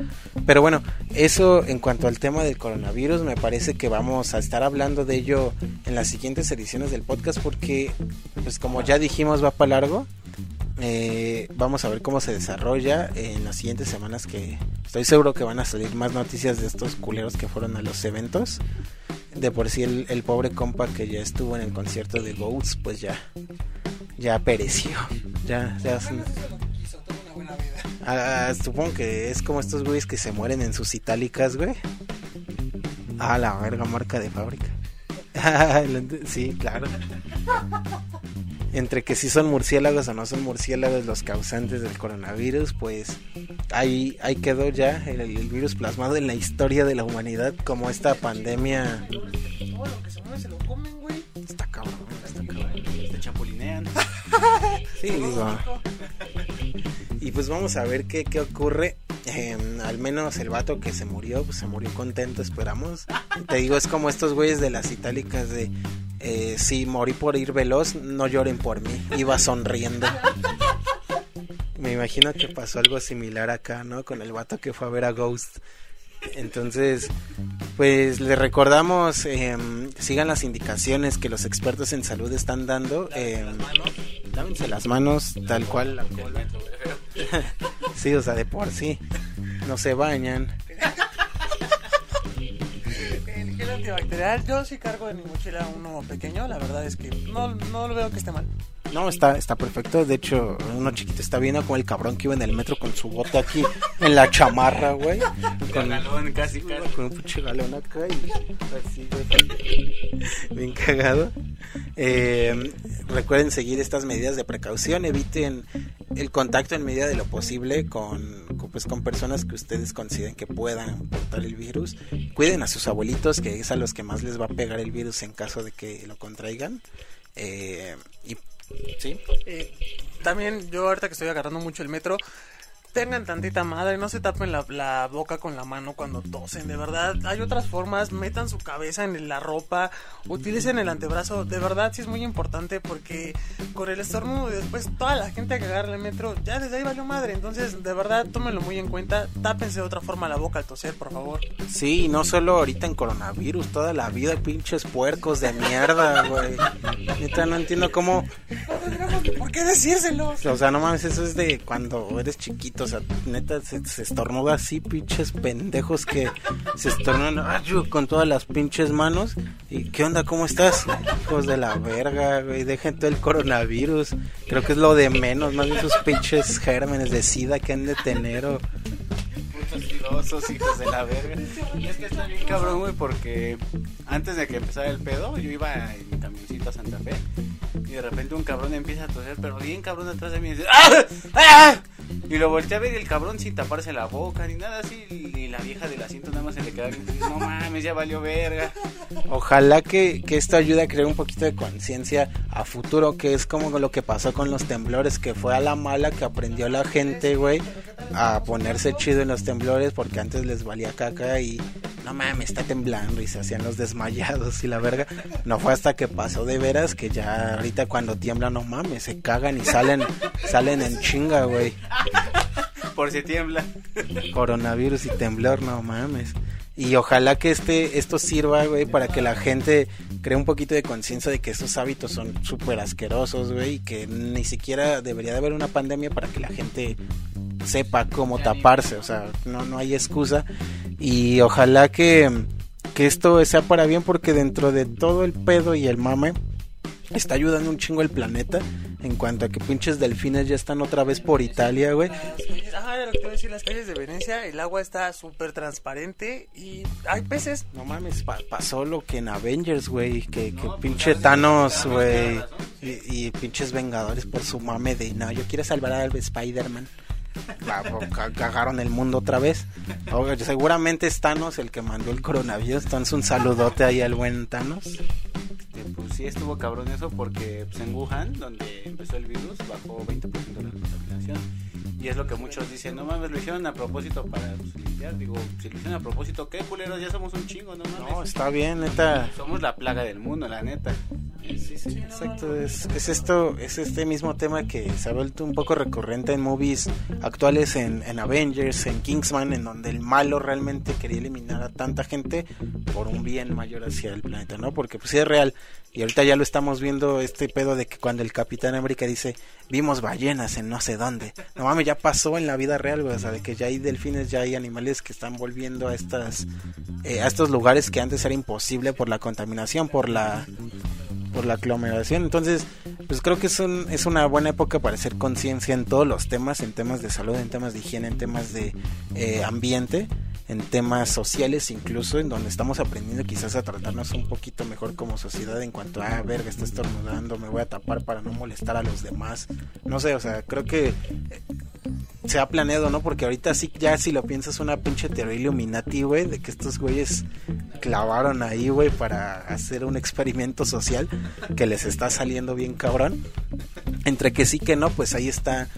Pero bueno, eso en cuanto al tema del coronavirus, me parece que vamos a estar hablando de ello en las siguientes ediciones del podcast porque, pues como ya dijimos, va para largo, Eh, vamos a ver cómo se desarrolla en las siguientes semanas que estoy seguro que van a salir más noticias de estos culeros que fueron a los eventos. De por sí el, el pobre compa que ya estuvo en el concierto de Ghosts, pues ya, ya pereció. Ya, ya son- Ah, supongo que es como estos güeyes que se mueren en sus itálicas, güey. Ah, la verga, marca de fábrica. sí, claro. Entre que si son murciélagos o no son murciélagos los causantes del coronavirus, pues ahí, ahí quedó ya el, el virus plasmado en la historia de la humanidad como esta pandemia. Todo lo que se mueve se lo comen, güey. Está cabrón, está cabrón. Te chapulinean. Sí, digo. Y pues vamos a ver qué, qué ocurre. Eh, al menos el vato que se murió, pues se murió contento, esperamos. Te digo, es como estos güeyes de las itálicas de... Eh, si morí por ir veloz, no lloren por mí. Iba sonriendo. Me imagino que pasó algo similar acá, ¿no? Con el vato que fue a ver a Ghost. Entonces, pues le recordamos, eh, sigan las indicaciones que los expertos en salud están dando. Eh, las manos tal cual la cola. Sí, o sea, de por sí. No se bañan. El gel antibacterial, yo sí cargo en mi mochila uno pequeño, la verdad es que no, no lo veo que esté mal. No, está, está perfecto. De hecho, uno chiquito está viendo como el cabrón que iba en el metro con su bote aquí en la chamarra, güey. Con, Galón, casi, casi. con un pinche galón acá y así, güey. Bien cagado. Eh, recuerden seguir estas medidas de precaución. Eviten el contacto en medida de lo posible con, pues, con personas que ustedes consideren que puedan portar el virus. Cuiden a sus abuelitos, que es a los que más les va a pegar el virus en caso de que lo contraigan. Eh, y sí, Eh, también yo ahorita que estoy agarrando mucho el metro, tengan tantita madre, no se tapen la, la boca con la mano cuando tosen, de verdad. Hay otras formas, metan su cabeza en la ropa, utilicen el antebrazo, de verdad sí es muy importante porque con el estornudo y después toda la gente que agarra el metro, ya desde ahí valió madre. Entonces, de verdad, tómenlo muy en cuenta, tápense de otra forma la boca al toser, por favor. Sí, y no solo ahorita en coronavirus, toda la vida pinches puercos de mierda, güey. Neta, no entiendo cómo, No tendríamos ni por qué decírselos. o sea, no mames, eso es de cuando eres chiquito, o sea, neta se, se así, pinches pendejos que se estornudan con todas las pinches manos. ¿Y qué onda? ¿Cómo estás? Hijos de la verga, güey, dejen todo el coronavirus. Creo que es lo de menos, más bien sus pinches gérmenes de sida que han de tener o... Putos hijos de la verga. Y es que está bien cabrón, güey, porque antes de que empezara el pedo, yo iba en mi camioncito a Santa Fe. Y de repente un cabrón empieza a toser, pero bien cabrón atrás de mí. Y dice, ¡Ah! ¡Ah! Y lo volteé a ver y el cabrón sin taparse la boca ni nada así. Y la vieja del asiento nada más se le queda viendo, No mames, ya valió verga. Ojalá que, que esto ayude a crear un poquito de conciencia a futuro, que es como lo que pasó con los temblores, que fue a la mala que aprendió la gente, güey, a ponerse chido en los temblores porque antes les valía caca y no mames, está temblando y se hacían los desmayados y la verga. No fue hasta que pasó de veras que ya ahorita cuando tiembla, no mames, se cagan y salen, salen en chinga, güey. Por si tiembla. Coronavirus y temblor, no mames. Y ojalá que este esto sirva, güey, para que la gente cree un poquito de conciencia de que estos hábitos son súper asquerosos, güey, y que ni siquiera debería de haber una pandemia para que la gente sepa cómo taparse, o sea, no, no hay excusa. Y ojalá que, que esto sea para bien porque dentro de todo el pedo y el mame está ayudando un chingo el planeta en cuanto a que pinches delfines ya están otra vez por Italia, güey. Ajá, era lo que te decir, las calles de Venecia, el agua está súper transparente y hay peces. No mames, pa- pasó lo que en Avengers, güey, que, que pinche Thanos, güey, y, y pinches Vengadores por su mame de, no, yo quiero salvar al Spider-Man. Cagaron el mundo otra vez. Seguramente es Thanos el que mandó el coronavirus, entonces un saludote ahí al buen Thanos. Pues sí estuvo cabrón eso porque pues, en Wuhan, donde empezó el virus, bajó 20% la contaminación. Y es lo que muchos dicen, no mames, lo hicieron a propósito para pues, limpiar. Digo, si lo hicieron a propósito, ¿qué culeros? Ya somos un chingo, no mames. No, está bien, neta. Somos la plaga del mundo, la neta. Sí, sí, exacto. Es, es esto, es este mismo tema que se ha vuelto un poco recurrente en movies actuales, en, en Avengers, en Kingsman, en donde el malo realmente quería eliminar a tanta gente por un bien mayor hacia el planeta, ¿no? Porque pues sí es real. Y ahorita ya lo estamos viendo este pedo de que cuando el Capitán América dice, vimos ballenas en no sé dónde. No mames, ya pasó en la vida real. O sea, de que ya hay delfines, ya hay animales que están volviendo a estas, eh, a estos lugares que antes era imposible por la contaminación, por la por la aglomeración. Entonces, pues creo que es, un, es una buena época para hacer conciencia en todos los temas, en temas de salud, en temas de higiene, en temas de eh, ambiente, en temas sociales incluso, en donde estamos aprendiendo quizás a tratarnos un poquito mejor como sociedad en cuanto a, ah, verga, está estornudando, me voy a tapar para no molestar a los demás. No sé, o sea, creo que... Se ha planeado, ¿no? Porque ahorita sí, ya si lo piensas, una pinche teoría Illuminati, güey, de que estos güeyes clavaron ahí, güey, para hacer un experimento social que les está saliendo bien cabrón. Entre que sí que no, pues ahí está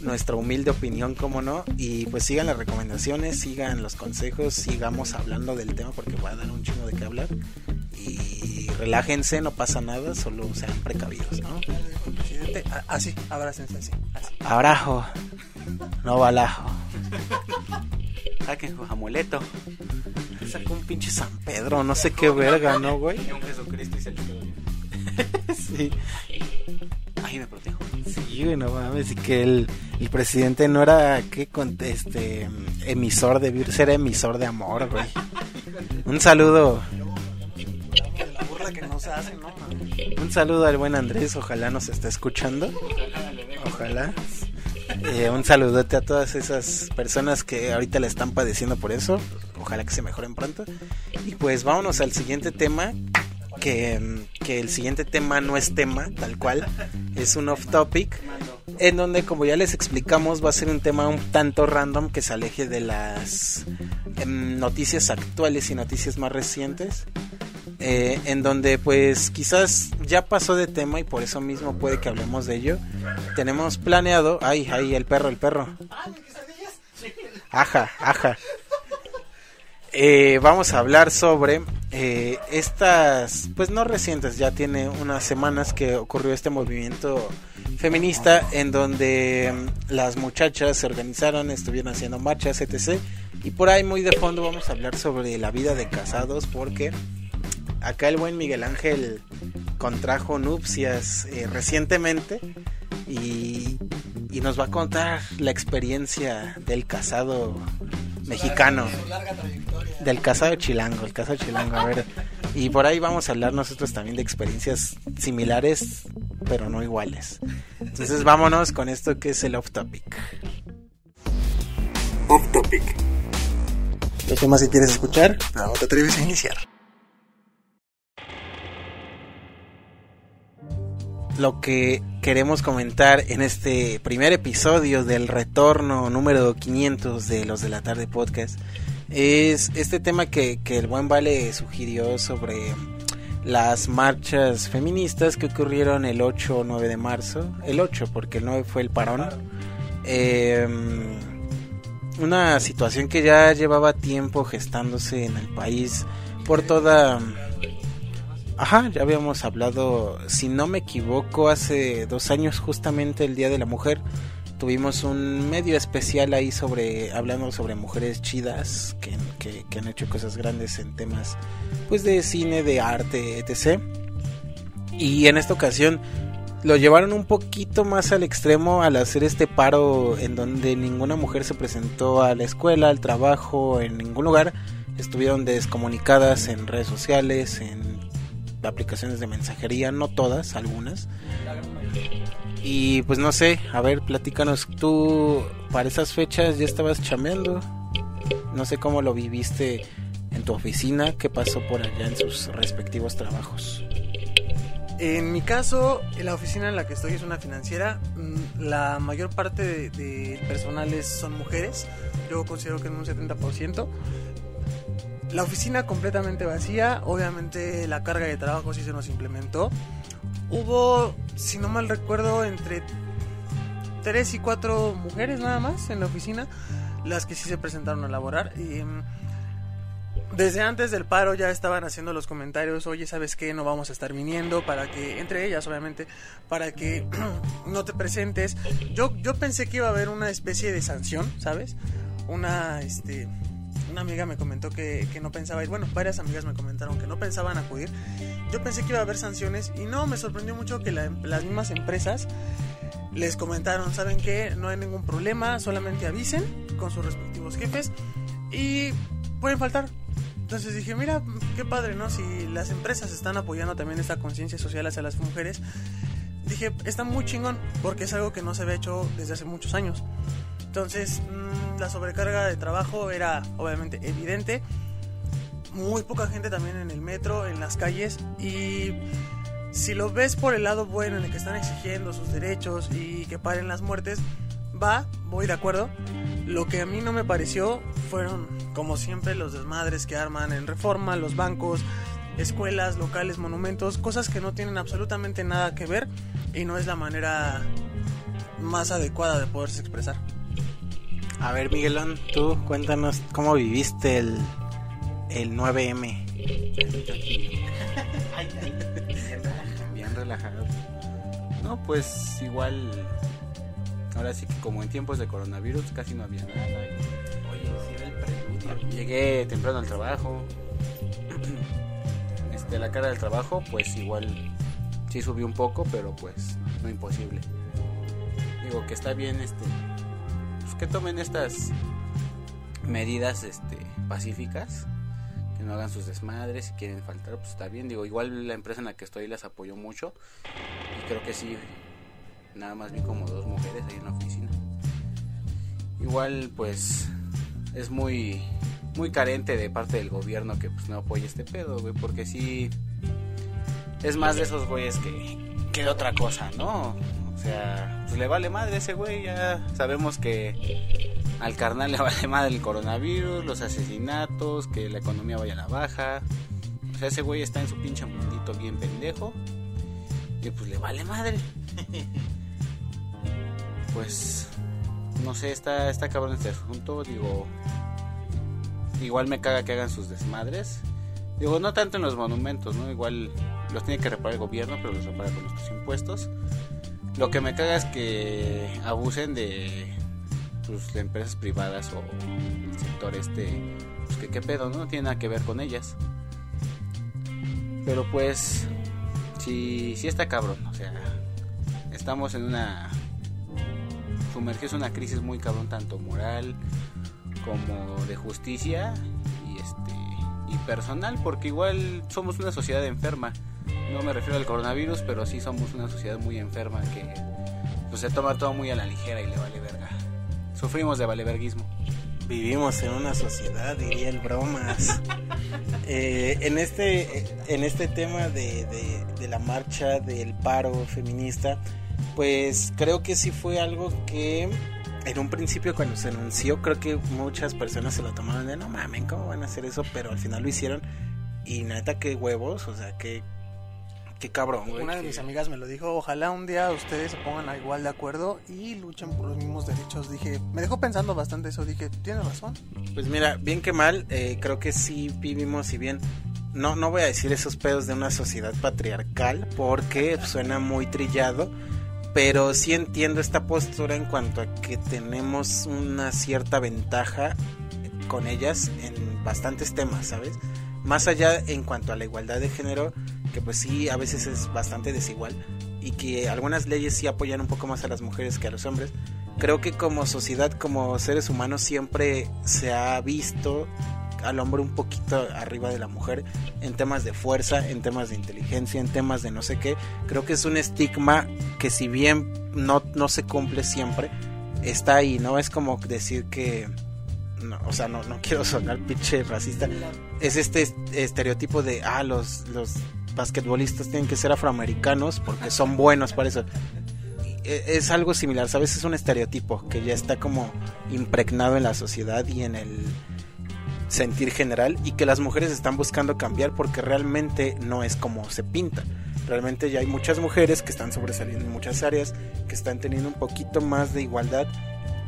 nuestra humilde opinión, como no. Y pues sigan las recomendaciones, sigan los consejos, sigamos hablando del tema porque va a dar un chingo de qué hablar. Y relájense, no pasa nada, solo sean precavidos, ¿no? así, abrácense así. así. Abrajo, no balajo. Saquen su amuleto. Sacó un pinche San Pedro, no sé qué verga, ¿no, güey? Un Jesucristo y se Sí. Ahí me protejo. Sí, güey, no mames, y que el, el presidente no era, ¿qué? Este, emisor de virus, era emisor de amor, güey. Un saludo, De la burla que nos hacen, ¿no? un saludo al buen Andrés, ojalá nos esté escuchando. Ojalá. Eh, un saludote a todas esas personas que ahorita le están padeciendo por eso. Ojalá que se mejoren pronto. Y pues vámonos al siguiente tema. Que, que el siguiente tema no es tema, tal cual. Es un off topic. En donde, como ya les explicamos, va a ser un tema un tanto random que se aleje de las em, noticias actuales y noticias más recientes eh, en donde pues quizás ya pasó de tema y por eso mismo puede que hablemos de ello. Tenemos planeado, ay, ay, el perro, el perro. Aja, aja. Eh, vamos a hablar sobre eh, estas, pues no recientes, ya tiene unas semanas que ocurrió este movimiento feminista en donde mm, las muchachas se organizaron, estuvieron haciendo marchas, etc. Y por ahí muy de fondo vamos a hablar sobre la vida de casados porque acá el buen Miguel Ángel contrajo nupcias eh, recientemente y, y nos va a contar la experiencia del casado mexicano, Larga del casado chilango, el casado chilango, a ver. Y por ahí vamos a hablar nosotros también de experiencias similares, pero no iguales. Entonces vámonos con esto que es el off topic. Off topic. ¿Qué tema si quieres escuchar? No te atreves a iniciar. Lo que queremos comentar en este primer episodio del retorno número 500 de los de la tarde podcast es este tema que, que el buen Vale sugirió sobre las marchas feministas que ocurrieron el 8 o 9 de marzo, el 8 porque el 9 fue el parón. Eh, una situación que ya llevaba tiempo gestándose en el país por toda Ajá, ya habíamos hablado, si no me equivoco, hace dos años justamente el Día de la Mujer tuvimos un medio especial ahí sobre hablando sobre mujeres chidas que, que, han hecho cosas grandes en temas pues de cine, de arte, etc. Y en esta ocasión lo llevaron un poquito más al extremo al hacer este paro en donde ninguna mujer se presentó a la escuela, al trabajo, en ningún lugar. Estuvieron descomunicadas en redes sociales, en aplicaciones de mensajería, no todas, algunas. Y pues no sé, a ver, platícanos, tú para esas fechas ya estabas chameando. No sé cómo lo viviste en tu oficina, qué pasó por allá en sus respectivos trabajos. En mi caso, la oficina en la que estoy es una financiera. Mm, La mayor parte del de personal es- son mujeres. Yo considero que en un 70%. La oficina completamente vacía. Obviamente la carga de trabajo sí se nos implementó. Hubo, si no mal recuerdo, entre 3 y 4 mujeres nada más en la oficina. Las que sí se presentaron a laborar. Y, mm, desde antes del paro ya estaban haciendo los comentarios, oye, ¿sabes qué? No vamos a estar viniendo para que, entre ellas obviamente, para que no te presentes. Yo, yo pensé que iba a haber una especie de sanción, ¿sabes? Una, este, una amiga me comentó que, que no pensaba ir, bueno, varias amigas me comentaron que no pensaban acudir. Yo pensé que iba a haber sanciones y no, me sorprendió mucho que la- las mismas empresas les comentaron, ¿saben qué? No hay ningún problema, solamente avisen con sus respectivos jefes y pueden faltar. Entonces dije, mira, qué padre, ¿no? Si las empresas están apoyando también esta conciencia social hacia las mujeres, dije, está muy chingón, porque es algo que no se había hecho desde hace muchos años. Entonces, mm, la sobrecarga de trabajo era obviamente evidente. Muy poca gente también en el metro, en las calles. Y si lo ves por el lado bueno en el que están exigiendo sus derechos y que paren las muertes, va, voy de acuerdo. Lo que a mí no me pareció fueron, como siempre, los desmadres que arman en reforma, los bancos, escuelas, locales, monumentos, cosas que no tienen absolutamente nada que ver y no es la manera más adecuada de poderse expresar. A ver, Miguelón, tú cuéntanos cómo viviste el, el 9M. Bien relajado. No, pues igual. Ahora sí que como en tiempos de coronavirus casi no había nada. Oye. Llegué temprano al trabajo. Este, la cara del trabajo, pues igual sí subió un poco, pero pues no imposible. Digo que está bien, este, que tomen estas medidas, este, pacíficas, que no hagan sus desmadres, si quieren faltar, pues está bien. Digo, igual la empresa en la que estoy las apoyó mucho y creo que sí, nada más vi como dos mujeres ahí en la oficina. Igual, pues es muy muy carente de parte del gobierno que pues no apoye este pedo, güey, porque sí es más de esos güeyes que, que de otra cosa, ¿no? O sea, pues le vale madre ese güey, ya sabemos que al carnal le vale madre el coronavirus, los asesinatos, que la economía vaya a la baja. O sea, ese güey está en su pinche mundito bien pendejo y pues le vale madre. Pues no sé, está, está cabrón este asunto, digo, igual me caga que hagan sus desmadres. Digo, no tanto en los monumentos, ¿no? Igual los tiene que reparar el gobierno, pero los repara con nuestros impuestos. Lo que me caga es que abusen de, pues, de empresas privadas o el sector este, pues que qué pedo, ¿no? No tiene nada que ver con ellas. Pero pues, sí, sí está cabrón, o sea, estamos en una sumergidos en una crisis muy cabrón tanto moral como de justicia y este y personal porque igual somos una sociedad enferma no me refiero al coronavirus pero sí somos una sociedad muy enferma que pues se toma todo muy a la ligera y le vale verga sufrimos de valeverguismo Vivimos en una sociedad, diría el bromas. Eh, en este en este tema de, de- de la marcha del paro feminista, pues creo que sí fue algo que en un principio cuando se anunció, creo que muchas personas se lo tomaron de no mamen, ¿cómo van a hacer eso? Pero al final lo hicieron y neta qué huevos, o sea, qué, qué cabrón, güey. Una de mis amigas me lo dijo, ojalá un día ustedes se pongan a igual de acuerdo y luchen por los mismos derechos. Dije, me dejó pensando bastante eso, dije, tienes razón. Pues mira, bien que mal, eh, creo que sí vivimos, si bien no, no voy a decir esos pedos de una sociedad patriarcal, porque suena muy trillado, pero sí entiendo esta postura en cuanto a que tenemos una cierta ventaja con ellas en bastantes temas, ¿sabes? Más allá en cuanto a la igualdad de género, que pues sí, a veces es bastante desigual, y que algunas leyes sí apoyan un poco más a las mujeres que a los hombres, creo que como sociedad, como seres humanos, siempre se ha visto al hombre un poquito arriba de la mujer en temas de fuerza, en temas de inteligencia, en temas de no sé qué. Creo que es un estigma que si bien no, no se cumple siempre, está ahí, ¿no? Es como decir que... No, o sea, no, no quiero sonar pinche racista. Es este est- estereotipo de, ah, los, los basquetbolistas tienen que ser afroamericanos porque son buenos para eso e- es algo similar, ¿sabes? Es un estereotipo que ya está como impregnado en la sociedad y en el sentir general y que las mujeres están buscando cambiar porque realmente no es como se pinta. Realmente ya hay muchas mujeres que están sobresaliendo en muchas áreas, que están teniendo un poquito más de igualdad,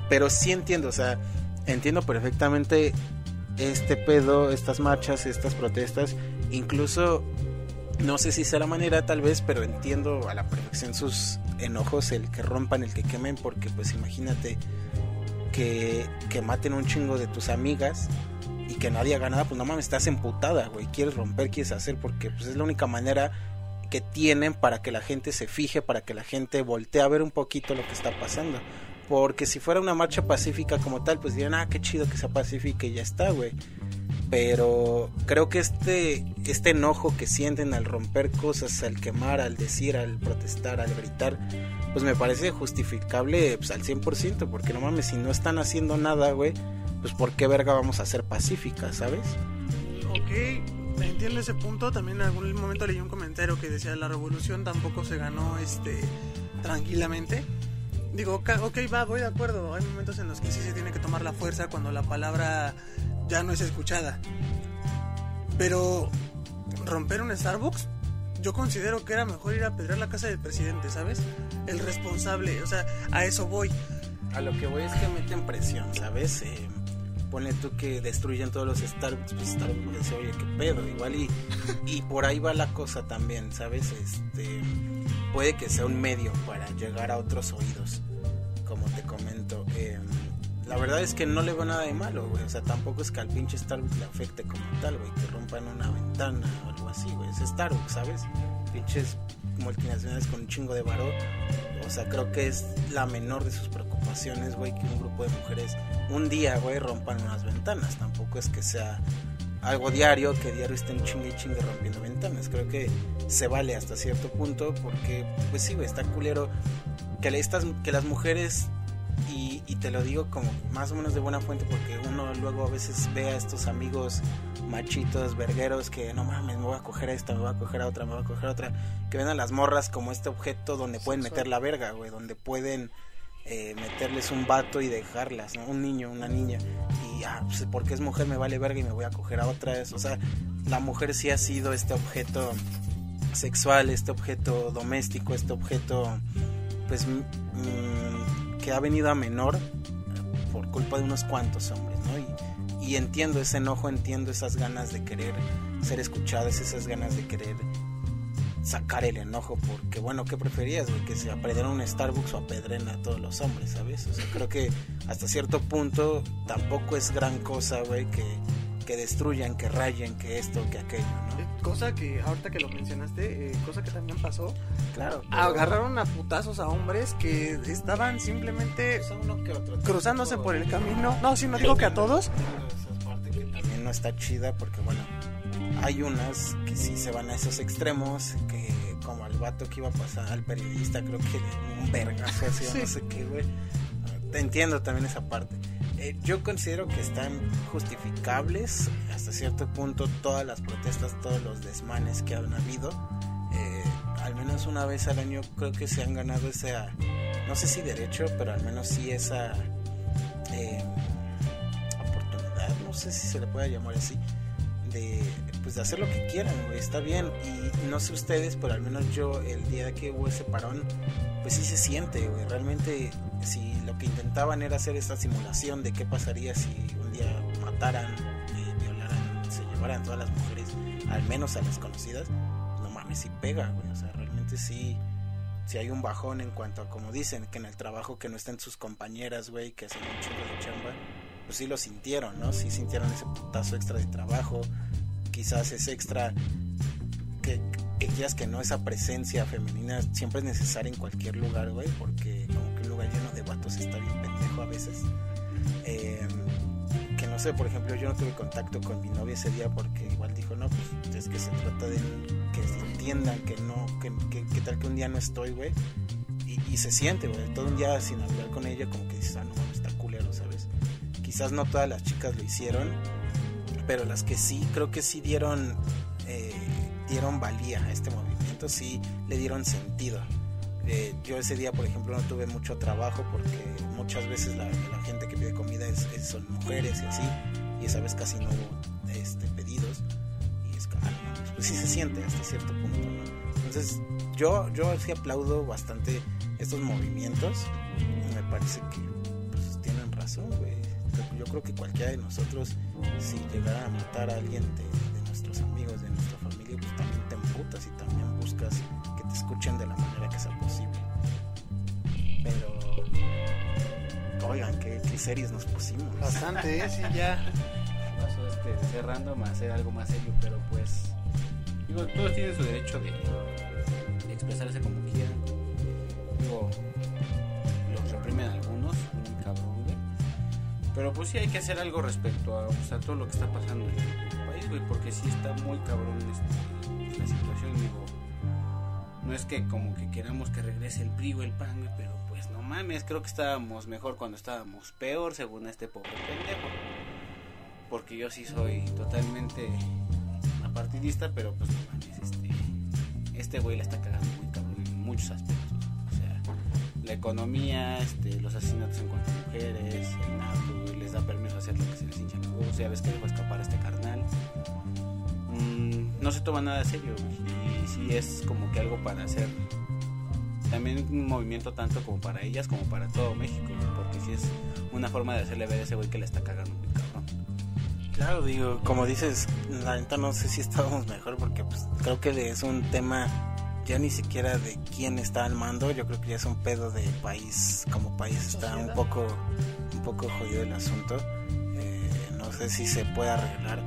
pero sí entiendo, o sea, entiendo perfectamente este pedo, estas marchas, estas protestas, incluso no sé si sea la manera tal vez, pero entiendo a la perfección sus enojos, el que rompan, el que quemen, porque pues imagínate que, que maten un chingo de tus amigas y que nadie haga nada, pues no mames, estás emputada, güey, quieres romper, quieres hacer, porque pues es la única manera que tienen para que la gente se fije, para que la gente voltee a ver un poquito lo que está pasando. Porque si fuera una marcha pacífica como tal, pues dirían, ah, qué chido que sea pacífica y ya está, güey. Pero creo que este, este enojo que sienten al romper cosas, al quemar, al decir, al protestar, al gritar, pues me parece justificable pues, al 100%, porque no mames, si no están haciendo nada, güey, pues por qué verga vamos a ser pacíficas, ¿sabes? Ok, entiendo ese punto. También en algún momento leí un comentario que decía la revolución tampoco se ganó este tranquilamente. Digo, ok, va, voy de acuerdo. Hay momentos en los que sí se tiene que tomar la fuerza cuando la palabra ya no es escuchada. Pero romper un Starbucks, yo considero que era mejor ir a pedrar la casa del presidente, ¿sabes? El responsable, o sea, a eso voy. A lo que voy es que meten presión, ¿sabes? Eh, tú que destruyen todos los Starbucks, pues Starbucks dice, oye, qué pedo, igual y, y por ahí va la cosa también, ¿sabes? Este, puede que sea un medio para llegar a otros oídos, como te comento. La verdad es que no le veo nada de malo, güey. O sea, tampoco es que al pinche Starbucks le afecte como tal, güey. Que rompan una ventana o algo así, güey. Es Starbucks, ¿sabes? Pinches multinacionales con un chingo de varón. O sea, creo que es la menor de sus preocupaciones, güey, que un grupo de mujeres un día, güey, rompan unas ventanas. Tampoco es que sea algo diario, que diario estén chingue y chingue rompiendo ventanas. Creo que se vale hasta cierto punto porque, pues sí, güey, está culero que, estas, que las mujeres, y, y, te lo digo como más o menos de buena fuente porque uno luego a veces ve a estos amigos machitos, vergueros, que no mames, me voy a coger a esta, me voy a coger a otra, me voy a coger a otra, que ven a las morras como este objeto donde pueden meter la verga, güey, donde pueden eh, meterles un vato y dejarlas, ¿no? Un niño, una niña. Y, ah, pues porque es mujer me vale verga y me voy a coger a otra. O sea, la mujer sí ha sido este objeto sexual, este objeto doméstico, este objeto, pues, mm, que ha venido a menor por culpa de unos cuantos hombres, ¿no? Y, y entiendo ese enojo, entiendo esas ganas de querer ser escuchadas, esas ganas de querer sacar el enojo, porque bueno, ¿qué preferías? Que se apedren un Starbucks o apedren a todos los hombres, ¿sabes? O sea, creo que hasta cierto punto tampoco es gran cosa, güey, que, que destruyan, que rayen, que esto, que aquello, ¿no? Eh, cosa que ahorita que lo mencionaste, eh, cosa que también pasó. Claro. Agarraron a putazos a hombres que estaban simplemente cruzándose por el camino. No, sí, no digo que a todos. Que también no está chida porque, bueno, hay unas que sí se van a esos extremos, que como al vato que iba a pasar, al periodista, creo que un vergazo así no sé qué, güey. Entiendo también esa parte. Eh, yo considero que están justificables hasta cierto punto todas las protestas, todos los desmanes que han habido. Eh, al menos una vez al año creo que se han ganado esa, no sé si derecho, pero al menos sí esa eh, oportunidad, no sé si se le puede llamar así, de pues de hacer lo que quieran, está bien. Y no sé ustedes, pero al menos yo el día que hubo ese parón, pues sí se siente. Realmente, si lo que intentaban era hacer esta simulación de qué pasaría si un día mataran, eh, violaran, se llevaran todas las mujeres, al menos a las conocidas, no mames, sí pega, güey. O sea, realmente sí, si hay un bajón en cuanto a, como dicen, que en el trabajo que no estén sus compañeras, güey, que hacen un chingo de chamba, pues sí lo sintieron, ¿no? Sí sintieron ese putazo extra de trabajo, quizás es extra que, quieras que no, esa presencia femenina siempre es necesaria en cualquier lugar, güey, porque un lugar lleno de vatos está bien pendejo a veces. Eh, que no sé, por ejemplo, yo no tuve contacto con mi novia ese día porque igual dijo, no, pues es que se trata de que se entiendan que no, que, que, que tal que un día no estoy, güey. Y, y, se siente, güey, todo un día sin hablar con ella, como que dices, ah, no, está culero, ¿sabes? Quizás no todas las chicas lo hicieron, pero las que sí, creo que sí dieron, eh, dieron valía a este movimiento, sí le dieron sentido. Yo ese día, por ejemplo, no tuve mucho trabajo porque muchas veces la, gente que pide comida es, son mujeres y así, y esa vez casi no hubo este, pedidos, y es como, ah, pues, sí se siente hasta cierto punto, ¿no? Entonces, yo, yo sí aplaudo bastante estos movimientos, me parece que pues, tienen razón, güey yo creo que cualquiera de nosotros, si llegara a matar a alguien de, de nuestros amigos, de nuestra familia, pues también te emputas y también buscas escuchen de la manera que sea posible. Pero, oigan, qué, qué series nos pusimos. Bastante, ¿eh? Sí, ya. Pasó este, ser random a ser algo más serio, pero pues. Digo, todos tienen su derecho de, de expresarse como quieran. Digo, los reprimen algunos, muy cabrón, güey. Pero pues sí hay que hacer algo respecto a, pues, a todo lo que está pasando en el país, güey, porque sí está muy cabrón este, la situación, digo. No es que como que queramos que regrese el PRI o el PAN, pero pues no mames, creo que estábamos mejor cuando estábamos peor, según este pobre pendejo. Porque yo sí soy totalmente apartidista, pero pues no mames, este, este güey la está cagando muy cabrón en muchos aspectos. O sea, la economía, este, los asesinatos en cuanto a mujeres, el narco, les da permiso a hacer lo que se les hincha huevos, ya ves que dejó escapar a este carnal. Mm, no se toma nada serio, güey, sí es como que algo para hacer también un movimiento tanto como para ellas como para todo México, güey, porque sí es una forma de hacerle ver a ese güey que la está cagando muy cabrón. Claro, digo, como dices, la neta no sé si estábamos mejor porque pues creo que es un tema ya ni siquiera de quién está al mando, yo creo que ya es un pedo de país, como país está un poco un poco jodido el asunto. Eh, no sé si se puede arreglar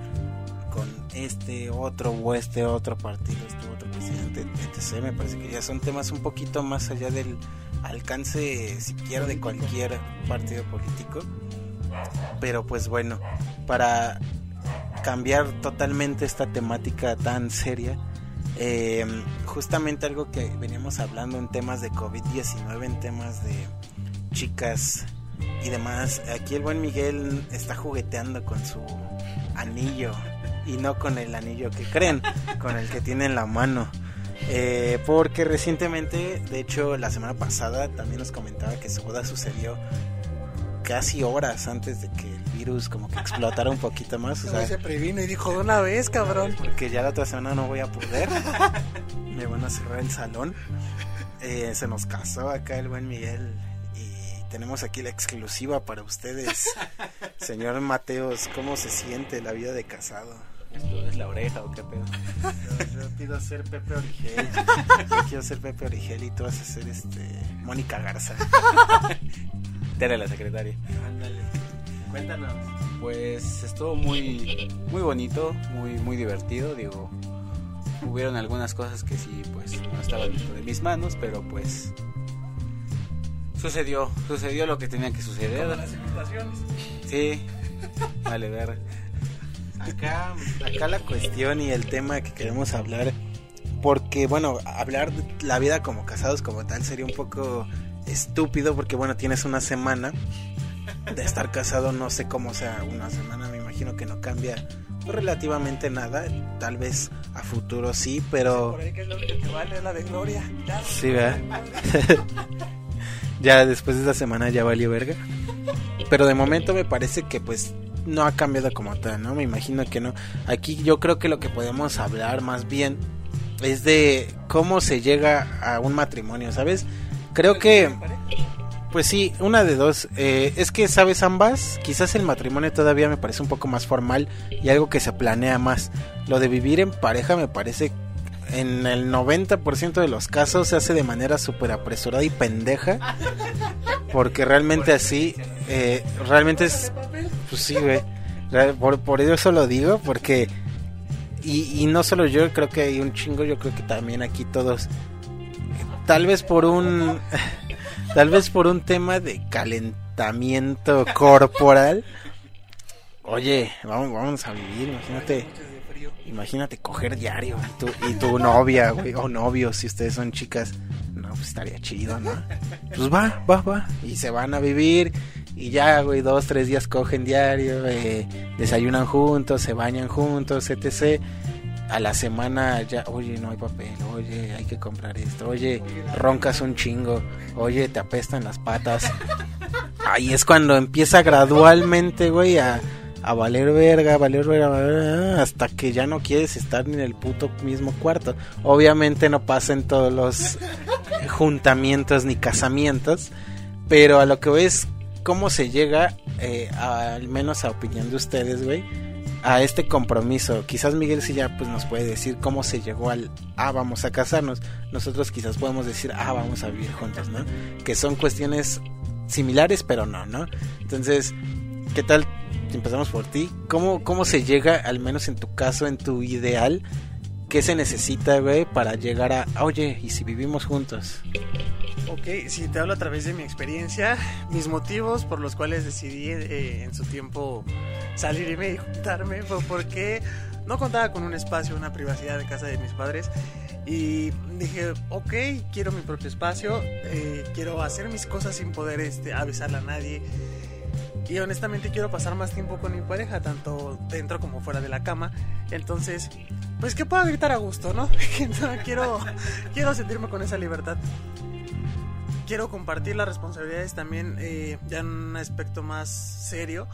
con este otro o este otro partido, este presidente, etc. Me parece que ya son temas un poquito más allá del alcance siquiera de cualquier partido político. Pero pues bueno, para cambiar totalmente esta temática tan seria, eh, justamente algo que veníamos hablando en temas de COVID-19, en temas de chicas y demás, aquí el buen Miguel está jugueteando con su anillo y no con el anillo que creen, con el que tiene en la mano. Eh, porque recientemente, de hecho la semana pasada también nos comentaba que su boda sucedió casi horas antes de que el virus como que explotara un poquito más. O sea, se previno y dijo de una vez, cabrón. porque ya la otra semana no voy a poder. Me van a cerrar el salón. Eh, se nos casó acá el buen Miguel y tenemos aquí la exclusiva para ustedes. Señor Mateos, ¿cómo se siente la vida de casado? ¿Esto es la oreja o qué pedo? Yo, yo pido ser Pepe Origel. Yo quiero ser Pepe Origel y tú vas a ser este Mónica Garza. Tere la secretaria. Ándale. Cuéntanos. Pues estuvo muy muy bonito, muy muy divertido, digo. Hubieron algunas cosas que sí pues no estaban dentro de mis manos, pero pues sucedió, sucedió lo que tenía que suceder. Como las invitaciones. Sí. Vale, ver. Acá, acá la cuestión y el tema que queremos hablar, porque bueno, hablar de la vida como casados como tal sería un poco estúpido, porque bueno, tienes una semana de estar casado, no sé cómo sea una semana, me imagino que no cambia relativamente nada, tal vez a futuro sí, pero... Por ahí que es lo único que vale, la de Gloria. Sí, ¿verdad? ya después de esta semana ya valió verga. Pero de momento me parece que pues no ha cambiado como tal, ¿no? Me imagino que no. Aquí yo creo que lo que podemos hablar más bien es de cómo se llega a un matrimonio, ¿sabes? Creo que, pues sí, una de dos. Eh, es que, ¿sabes ambas? Quizás el matrimonio todavía me parece un poco más formal y algo que se planea más. Lo de vivir en pareja me parece en el 90% de los casos se hace de manera súper apresurada y pendeja. Porque realmente así, eh, realmente es... Pues sí, güey. Por, por eso lo digo, porque... Y, y no solo yo, creo que hay un chingo, yo creo que también aquí todos... Tal vez por un... Tal vez por un tema de calentamiento corporal. Oye, vamos, vamos a vivir, imagínate. Imagínate coger diario y tu, y tu novia, güey, o novio, si ustedes son chicas. No, pues estaría chido, ¿no? Pues va, va, va. Y se van a vivir y ya, güey, dos, tres días cogen diario, eh, desayunan juntos, se bañan juntos, etc. A la semana ya, oye, no hay papel, oye, hay que comprar esto, oye, roncas un chingo, oye, te apestan las patas. Ahí es cuando empieza gradualmente, güey, a, a valer verga, a valer verga, hasta que ya no quieres estar ni en el puto mismo cuarto. Obviamente no pasen todos los juntamientos ni casamientos, pero a lo que voy es cómo se llega, eh, al menos a opinión de ustedes, güey, a este compromiso. Quizás Miguel sí ya pues nos puede decir cómo se llegó al ah vamos a casarnos. Nosotros quizás podemos decir ah vamos a vivir juntos, ¿no? Que son cuestiones similares pero no, ¿no? Entonces, ¿qué tal? Empezamos por ti. ¿Cómo, cómo se llega, al menos en tu caso, en tu ideal, ¿Qué se necesita, güey, para llegar a, oye, ¿y si vivimos juntos? Ok, si te hablo a través de mi experiencia, mis motivos por los cuales decidí eh, en su tiempo salirme y juntarme fue porque no contaba con un espacio, una privacidad de casa de mis padres y dije, ok, quiero mi propio espacio, eh, quiero hacer mis cosas sin poder este, avisarle a nadie y honestamente quiero pasar más tiempo con mi pareja, tanto dentro como fuera de la cama. Entonces, pues que pueda gritar a gusto, ¿no? quiero, quiero sentirme con esa libertad. Quiero compartir las responsabilidades también eh, ya en un aspecto más serio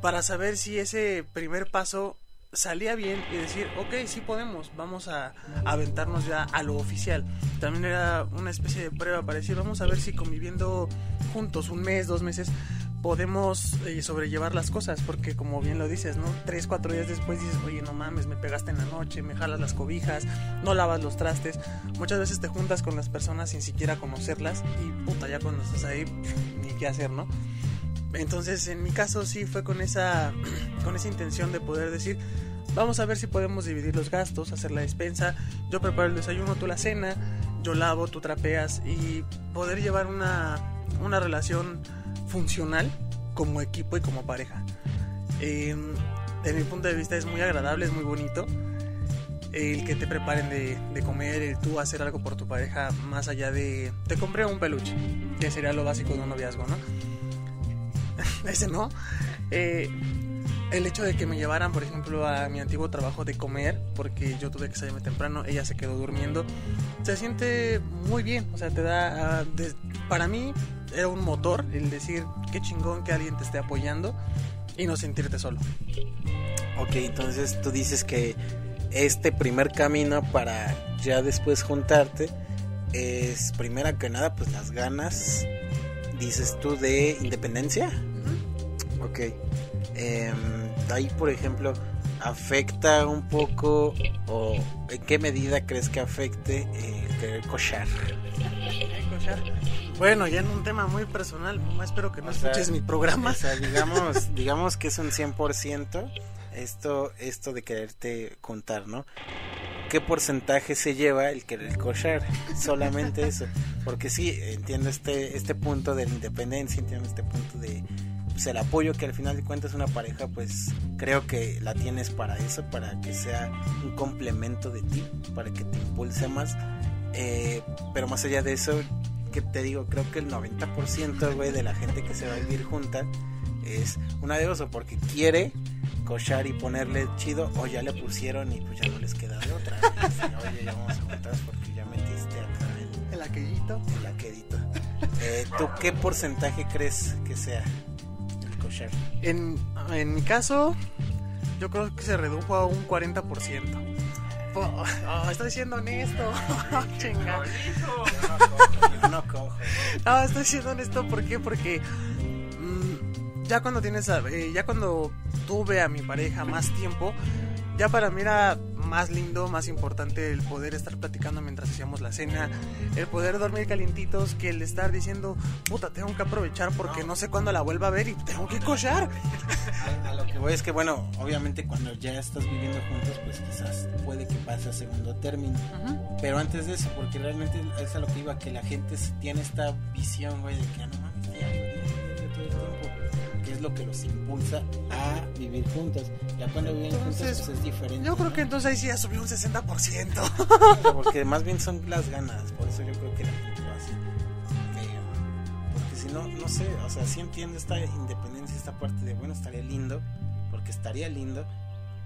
para saber si ese primer paso salía bien y decir, ok, sí podemos, vamos a, aventarnos ya a lo oficial. También era una especie de prueba para decir, vamos a ver si conviviendo juntos un mes, dos meses, podemos eh, sobrellevar las cosas, porque como bien lo dices, ¿no? Tres, cuatro días después dices, oye, no mames, me pegaste en la noche, me jalas las cobijas, no lavas los trastes. Muchas veces te juntas con las personas sin siquiera conocerlas y puta, ya cuando estás ahí, ni qué hacer, ¿no? Entonces, en mi caso sí fue con esa, con esa intención de poder decir, vamos a ver si podemos dividir los gastos, hacer la despensa, yo preparo el desayuno, tú la cena, yo lavo, tú trapeas y poder llevar una, una relación funcional como equipo y como pareja. Eh, mi punto de vista es muy agradable, es muy bonito. El que te preparen de, comer, el tú hacer algo por tu pareja, más allá de te compré un peluche, que sería lo básico de un noviazgo, ¿no? Ese no. Eh, el hecho de que me llevaran, por ejemplo, a mi antiguo trabajo de comer, porque yo tuve que salirme temprano, ella se quedó durmiendo, se siente muy bien, o sea, te da, ah, para mí era un motor el decir, qué chingón que alguien te esté apoyando y no sentirte solo. Ok, entonces tú dices que este primer camino para ya después juntarte es, primera que nada, pues las ganas, dices tú, de independencia. Ok. Eh, ahí, por ejemplo, afecta un poco o en qué medida crees que afecte el querer cochar? Bueno, ya en un tema muy personal, espero que no escuches mi programa. O sea, digamos, digamos que es un 100% esto, esto de quererte contar, ¿no? ¿Qué porcentaje se lleva el querer cochar? Solamente eso. Porque sí, entiendo este, este punto de la independencia, entiendo este punto de pues, el apoyo que al final de cuentas una pareja pues creo que la tienes para eso, para que sea un complemento de ti, para que te impulse más. Eh, pero más allá de eso, que te digo, creo que el 90% güey, de la gente que se va a vivir junta es una de dos, o porque quiere cochar y ponerle chido, o ya le pusieron y pues ya no les queda de otra. Oye, ya vamos a porque ya metiste acá el, el aquellito. El aquedito. Eh, ¿Tú qué porcentaje crees que sea? En, en mi caso, yo creo que se redujo a un 40%. Oh, estoy siendo honesto. Chinga. No, no, estoy siendo honesto. ¿Por qué? Porque mm, ya cuando tienes, eh, ya cuando tuve a mi pareja más tiempo, ya para mí era más lindo, más importante el poder estar platicando mientras hacíamos la cena, el poder dormir calientitos que el estar diciendo, puta, tengo que aprovechar porque no sé cuándo la vuelva a ver y tengo que cochar. A, lo que voy es que, bueno, obviamente cuando ya estás viviendo juntos, pues quizás puede que pase a segundo término. Pero antes de eso, porque realmente es a lo que iba, que la gente tiene esta visión, güey, de que ah, no mames, ya, todo el tiempo es lo que los impulsa a vivir juntos. Ya cuando viven juntos pues es diferente. Yo creo que entonces ahí sí ya subió un 60%. porque más bien son las ganas, por eso yo creo que la gente lo hace. porque si no, no sé, o sea, sí entiendo esta independencia, esta parte de, bueno, estaría lindo, porque estaría lindo,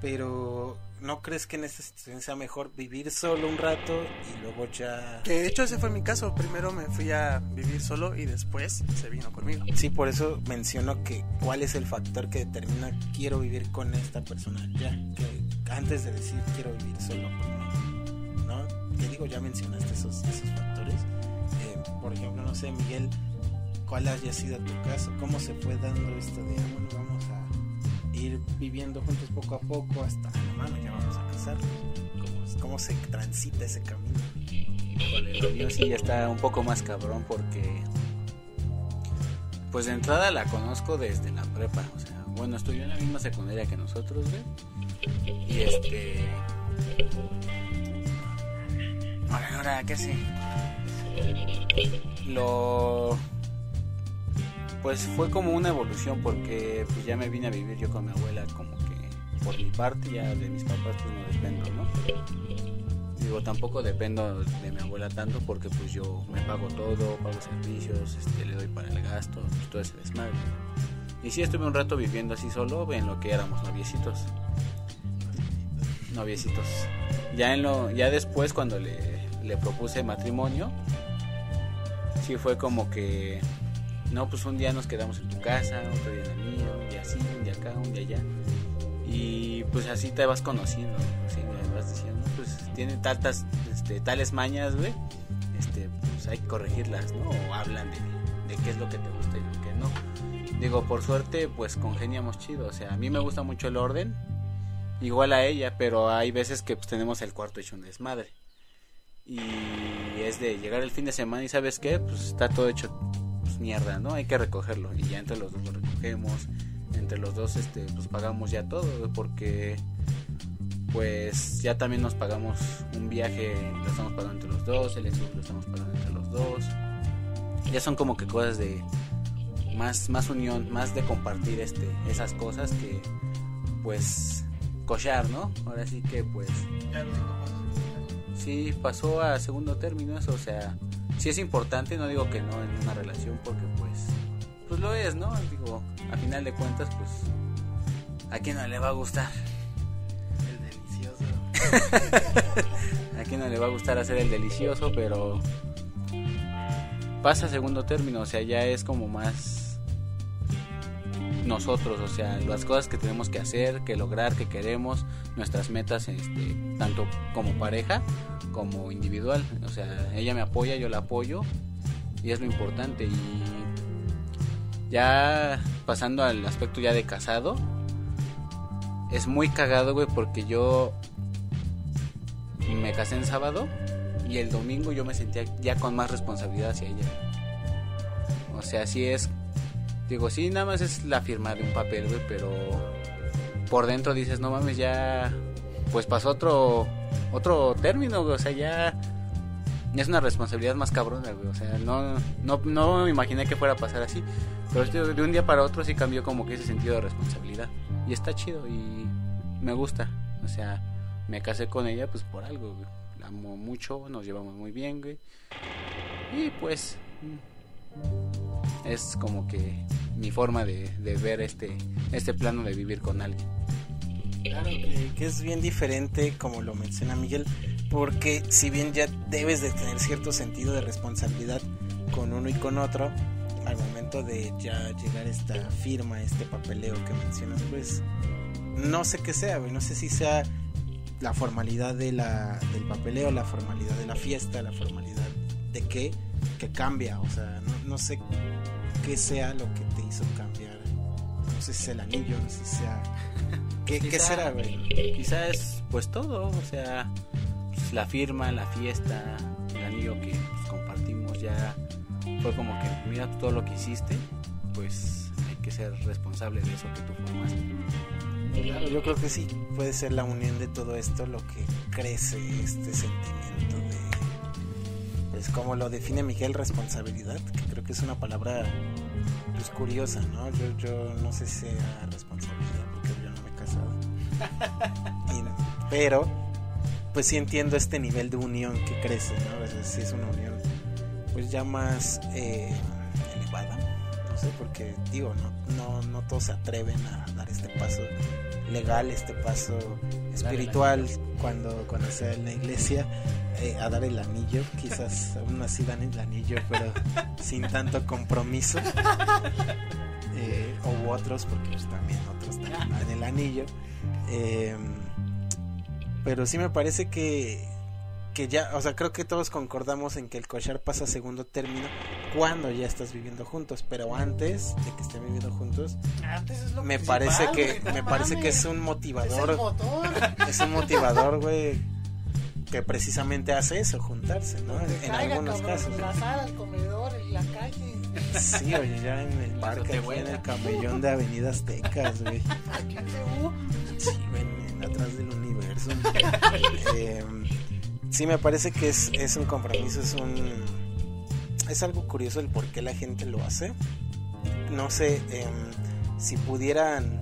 pero ¿no crees que en esta situación sea mejor vivir solo un rato y luego ya... Que de hecho ese fue mi caso, primero me fui a vivir solo y después se vino conmigo. Sí, por eso menciono que cuál es el factor que determina quiero vivir con esta persona ya, que antes de decir quiero vivir solo ¿no? Que digo, ya mencionaste esos, esos factores. Eh, por ejemplo, no sé, Miguel, cuál haya sido tu caso, cómo se fue dando esto de, bueno, vamos a ir viviendo juntos poco a poco hasta, la mano, ya vamos a casarnos. ¿Cómo, se transita ese camino? Híjole, sí ya está un poco más cabrón porque pues de entrada la conozco desde la prepa, o sea, bueno, estudió en la misma secundaria que nosotros, güey. Y este Ahora, ahora, ¿qué sé? Lo pues fue como una evolución porque pues ya me vine a vivir yo con mi abuela como que por mi parte ya de mis papás pues no dependo, ¿no? Digo, tampoco dependo de mi abuela tanto porque pues yo me pago todo, pago servicios, este, le doy para el gasto, pues, todo ese desmadre. Y sí estuve un rato viviendo así solo en lo que éramos noviecitos. Noviecitos. Ya en lo, ya después cuando le, le propuse matrimonio, sí fue como que no, pues un día nos quedamos en tu casa, otro día en el mío, un día así, un día acá, un día allá. Y pues así te vas conociendo, así me vas diciendo, pues tiene tantas, este, tales mañas, güey, este, pues hay que corregirlas, ¿no? O hablan de, de qué es lo que te gusta y lo que no. Digo, por suerte, pues congeniamos chido, o sea, a mí me gusta mucho el orden, igual a ella, pero hay veces que pues tenemos el cuarto hecho un desmadre. Y es de llegar el fin de semana y sabes qué, pues está todo hecho mierda, ¿no? Hay que recogerlo y ya entre los dos lo recogemos, entre los dos este pues pagamos ya todo, porque pues ya también nos pagamos un viaje, lo estamos pagando entre los dos, el estudio lo estamos pagando entre los dos. Ya son como que cosas de más más unión, más de compartir este esas cosas que pues cochar, ¿no? Ahora sí que pues sí pasó a segundo término eso, o sea, sí es importante, no digo que no en una relación porque pues pues lo es, ¿no? Digo, a final de cuentas pues a quién no le va a gustar. El delicioso. a quién no le va a gustar hacer el delicioso, pero pasa a segundo término, o sea, ya es como más nosotros, o sea, las cosas que tenemos que hacer, que lograr, que queremos, nuestras metas, este, tanto como pareja como individual, o sea, ella me apoya, yo la apoyo y es lo importante. Y ya pasando al aspecto ya de casado, es muy cagado, güey, porque yo me casé en sábado y el domingo yo me sentía ya con más responsabilidad hacia ella. O sea, sí es. Digo, sí, nada más es la firma de un papel, güey, pero por dentro dices, no mames, ya pues pasó otro otro término, o sea, ya es una responsabilidad más cabrona, güey, o sea, no, no, no me imaginé que fuera a pasar así, pero este, de un día para otro sí cambió como que ese sentido de responsabilidad y está chido y me gusta, o sea, me casé con ella pues por algo, la amo mucho, nos llevamos muy bien, güey, y pues es como que mi forma de, de, ver este, este plano de vivir con alguien. Claro que, que, es bien diferente, como lo menciona Miguel, porque si bien ya debes de tener cierto sentido de responsabilidad con uno y con otro, al momento de ya llegar esta firma, este papeleo que mencionas, pues no sé qué sea, no sé si sea la formalidad de la, del papeleo, la formalidad de la fiesta, la formalidad de qué, que cambia, o sea, no, no sé qué sea lo que te hizo cambiar. No sé si es el anillo, no sé si sea. ¿Qué, quizá, ¿qué será, güey? Quizá es pues todo, o sea, pues, la firma, la fiesta, el anillo que pues, compartimos ya. Fue como que, mira todo lo que hiciste, pues hay que ser responsable de eso que tú formaste. Claro, yo creo que sí, puede ser la unión de todo esto lo que crece este sentimiento de pues como lo define Miguel, responsabilidad, que creo que es una palabra pues curiosa, ¿no? Yo, yo no sé si sea responsabilidad Y, pero pues sí entiendo este nivel de unión que crece, ¿no? Es, sí es una unión pues ya más eh, elevada, no sé, porque digo, no, no, no todos se atreven a dar este paso legal, este paso espiritual cuando, cuando sea en la iglesia eh, a dar el anillo, quizás aún así dan el anillo, pero sin tanto compromiso. Eh, o otros, porque pues, también otros dan el anillo. Eh, pero sí me parece que que ya, o sea, creo que todos concordamos en que el cochar pasa a segundo término cuando ya estás viviendo juntos, pero antes de que estén viviendo juntos, Antes es lo me parece que me parece que es un Es el motivador, motor. es un motivador, güey, que precisamente hace eso, juntarse, ¿no? En algunos cabrón, casos. En la sala, el comedor, en la calle. Sí, oye, ya en el parque, aquí en el camellón de Avenida Aztecas, güey. Aquí. Sí, ven, en atrás del universo. Eh, sí, me parece que es, es un compromiso, es un... Es algo curioso el por qué la gente lo hace. No sé em, si pudieran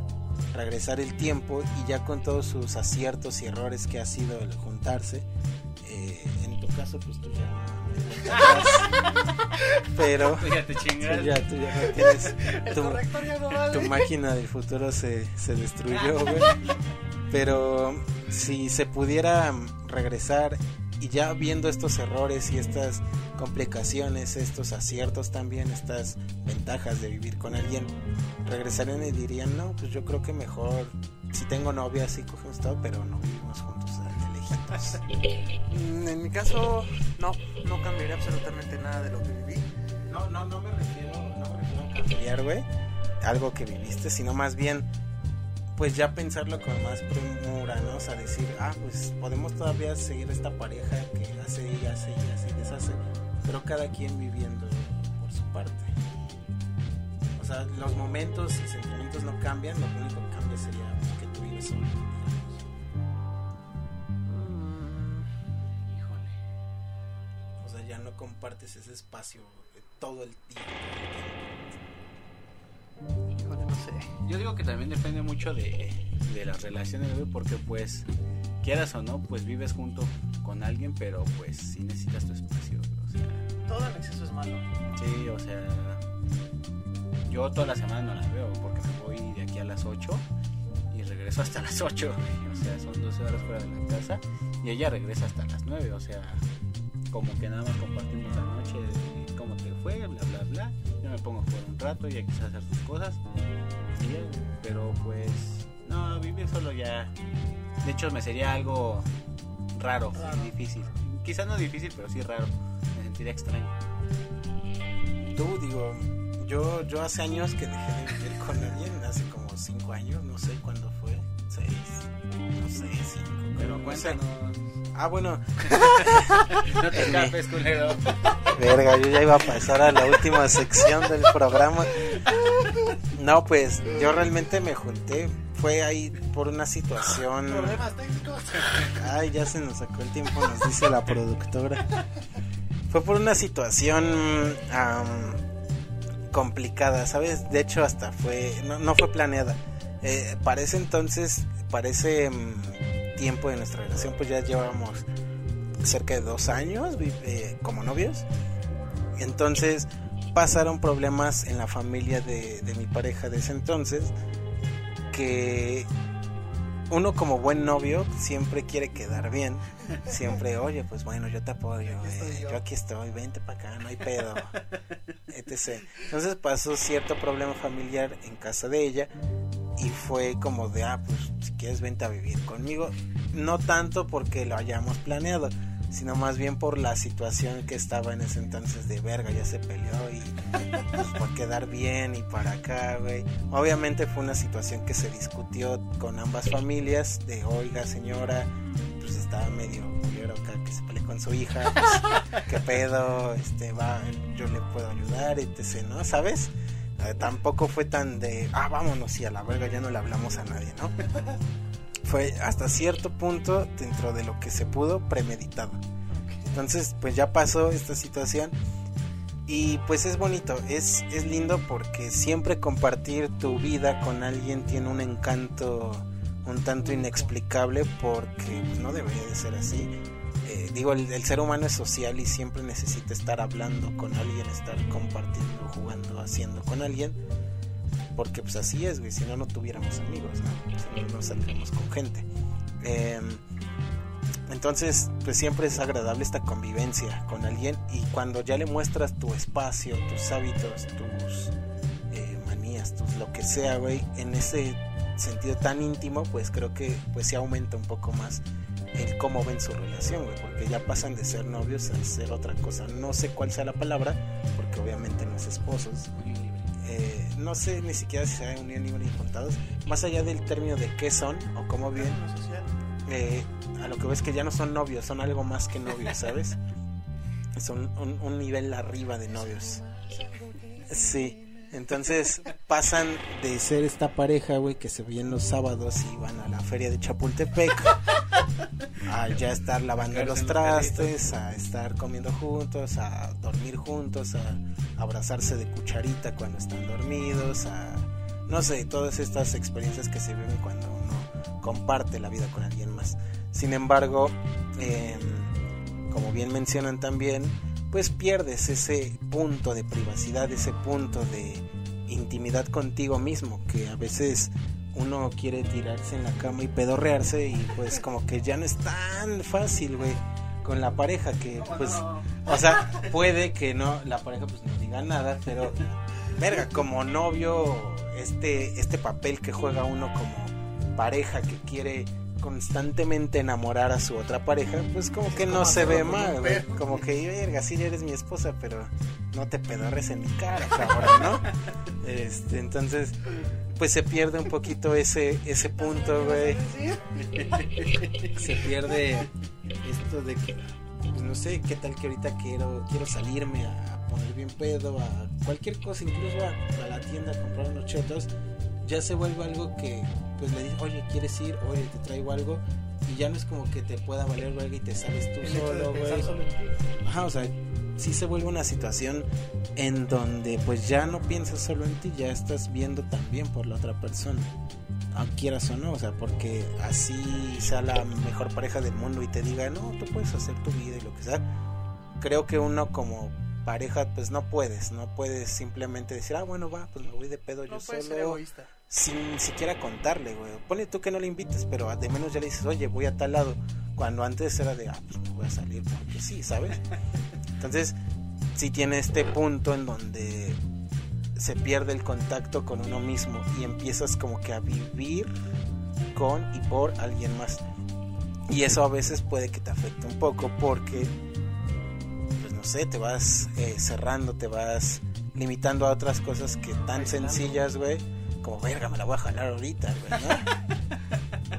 regresar el tiempo y ya con todos sus aciertos y errores que ha sido el juntarse. eh, en tu caso, pues tú ya. Pero Tú ya te tú ya, tú ya no tienes tu, corrector ya no vale. tu máquina del futuro se, se destruyó, güey. Pero si se pudiera regresar y ya viendo estos errores y estas complicaciones, estos aciertos también, estas ventajas de vivir con alguien, regresarían y dirían, no, pues yo creo que mejor, si tengo novia, sí cogemos todo, pero no vivimos juntos, de lejitos. En mi caso, no, no cambiaría absolutamente nada de lo que viví. No, no, no me refiero, no me refiero a cambiar, güey, algo que viviste, sino más bien, pues ya pensarlo con más premura, ¿no? O sea, decir, ah, pues podemos todavía seguir esta pareja que hace y hace y hace y deshace, pero cada quien viviendo por su parte. O sea, los momentos y sentimientos no cambian, lo único que cambia sería que tú vives solo. Mm, Híjole. O sea, ya no compartes ese espacio todo el día. Híjole, no sé. Yo digo que también depende mucho de, de las relaciones, güey, porque pues, quieras o no, pues vives junto con alguien, pero pues sí necesitas tu espacio, güey, o sea, Todo en exceso es malo. sí, o sea, yo toda la semana no la veo, porque me voy de aquí a las 8 y regreso hasta las 8, güey, o sea, son 12 horas fuera de la casa y ella regresa hasta las 9, o sea, como que nada más compartimos la noche, de cómo te fue, bla, bla, bla, yo me pongo a jugar un rato, ella quizás hacer sus cosas, y ya, pero pues, no, vivir solo ya, de hecho me sería algo raro, Raro. difícil, quizás no difícil, pero sí raro, me sentiría extraño. Tú, digo, yo, yo hace años que dejé de vivir con alguien, hace como cinco años, no sé cuándo fue, seis, no sé, cinco, Pero no sé. cuéntanos, Ah, bueno, no te escapes, culero. verga, yo ya iba a pasar a la última sección del programa. No, pues yo realmente me junté, fue ahí por una situación... Problemas técnicos. Ay, ya se nos sacó el tiempo, nos dice la productora. Fue por una situación am, complicada, ¿sabes? De hecho, hasta fue, no, no fue planeada. Eh, para ese entonces, para ese mm, tiempo de nuestra relación, pues ya llevábamos cerca de dos años eh, como novios. Entonces pasaron problemas en la familia de, de mi pareja de ese entonces que uno como buen novio siempre quiere quedar bien. Siempre, oye, pues bueno, yo te apoyo. Eh, yo. yo aquí estoy, vente para acá, no hay pedo. etc. Entonces pasó cierto problema familiar en casa de ella y fue como de, ah, pues si quieres vente a vivir conmigo. No tanto porque lo hayamos planeado, sino más bien por la situación que estaba en ese entonces de verga, ya se peleó y pues por quedar bien y para acá, güey. Obviamente fue una situación que se discutió con ambas familias de, oiga señora, pues estaba medio acá que se peleó con su hija, pues, qué pedo, este va, yo le puedo ayudar, etc, ¿no? ¿Sabes? Tampoco fue tan de, ah, vámonos y a la verga ya no le hablamos a nadie, ¿no? Fue hasta cierto punto, dentro de lo que se pudo, premeditado. Entonces, pues ya pasó esta situación y pues es bonito, es, es lindo porque siempre compartir tu vida con alguien tiene un encanto un tanto inexplicable porque pues, no debería de ser así. Digo, el, ser humano es social y siempre necesita estar hablando con alguien, estar compartiendo, jugando, haciendo con alguien. Porque pues así es, güey, si no, no tuviéramos amigos, ¿no? Si no, no saldríamos con gente. Eh, entonces, pues siempre es agradable esta convivencia con alguien y cuando ya le muestras tu espacio, tus hábitos, tus eh, manías, tus lo que sea, güey, en ese sentido tan íntimo, pues creo que pues sí aumenta un poco más el cómo ven su relación, güey, porque ya pasan de ser novios a ser otra cosa. No sé cuál sea la palabra, porque obviamente no es esposos. Eh, no sé ni siquiera si se unión libre y contados. Más allá del término de qué son o cómo bien, eh, a lo que ves que ya no son novios, son algo más que novios, ¿sabes? Son un, un nivel arriba de novios. Sí. Entonces pasan de ser esta pareja, güey, que se veían los sábados y van a la feria de Chapultepec, a ya estar lavando los trastes, a estar comiendo juntos, a dormir juntos, a abrazarse de cucharita cuando están dormidos, a no sé, todas estas experiencias que se viven cuando uno comparte la vida con alguien más. Sin embargo, em, como bien mencionan también, pues pierdes ese punto de privacidad, ese punto de intimidad contigo mismo, que a veces uno quiere tirarse en la cama y pedorrearse y pues como que ya no es tan fácil, güey, con la pareja que pues, o sea, puede que no, la pareja pues no diga nada, pero verga, como novio, este, este papel que juega uno como pareja que quiere constantemente enamorar a su otra pareja, pues como que no se ve mal, güey. Como que, verga, sí eres mi esposa, pero no te pedorres en mi cara, cabrón, ¿no? Este, entonces, pues se pierde un poquito ese, ese punto, güey. Se pierde esto de que, pues, no sé, qué tal que ahorita quiero, quiero salirme a poner bien pedo, a cualquier cosa, incluso a, a la tienda a comprar unos chetos, ya se vuelve algo que pues le dices, oye, ¿quieres ir? Oye, te traigo algo. Y ya no es como que te pueda valer verga y te sales tú solo, güey. Ajá, o sea, sí se vuelve una situación en donde pues ya no piensas solo en ti, ya estás viendo también por la otra persona. Quieras o no, o sea, porque así sea la mejor pareja del mundo y te diga, no, tú puedes hacer tu vida y lo que sea. Creo que uno como pareja pues no puedes, no puedes simplemente decir, ah, bueno, va, pues me voy de pedo yo solo. Ser egoísta sin siquiera contarle, güey. Ponle tú que no le invites, pero de menos ya le dices, oye, voy a tal lado. Cuando antes era de, ah, pues me voy a salir porque sí, ¿sabes? Entonces, sí tiene este punto en donde se pierde el contacto con uno mismo y empiezas como que a vivir con y por alguien más. Y eso a veces puede que te afecte un poco porque, pues no sé, te vas eh, cerrando, te vas limitando a otras cosas que tan sencillas, güey como verga, me la voy a jalar ahorita, güey, ¿no?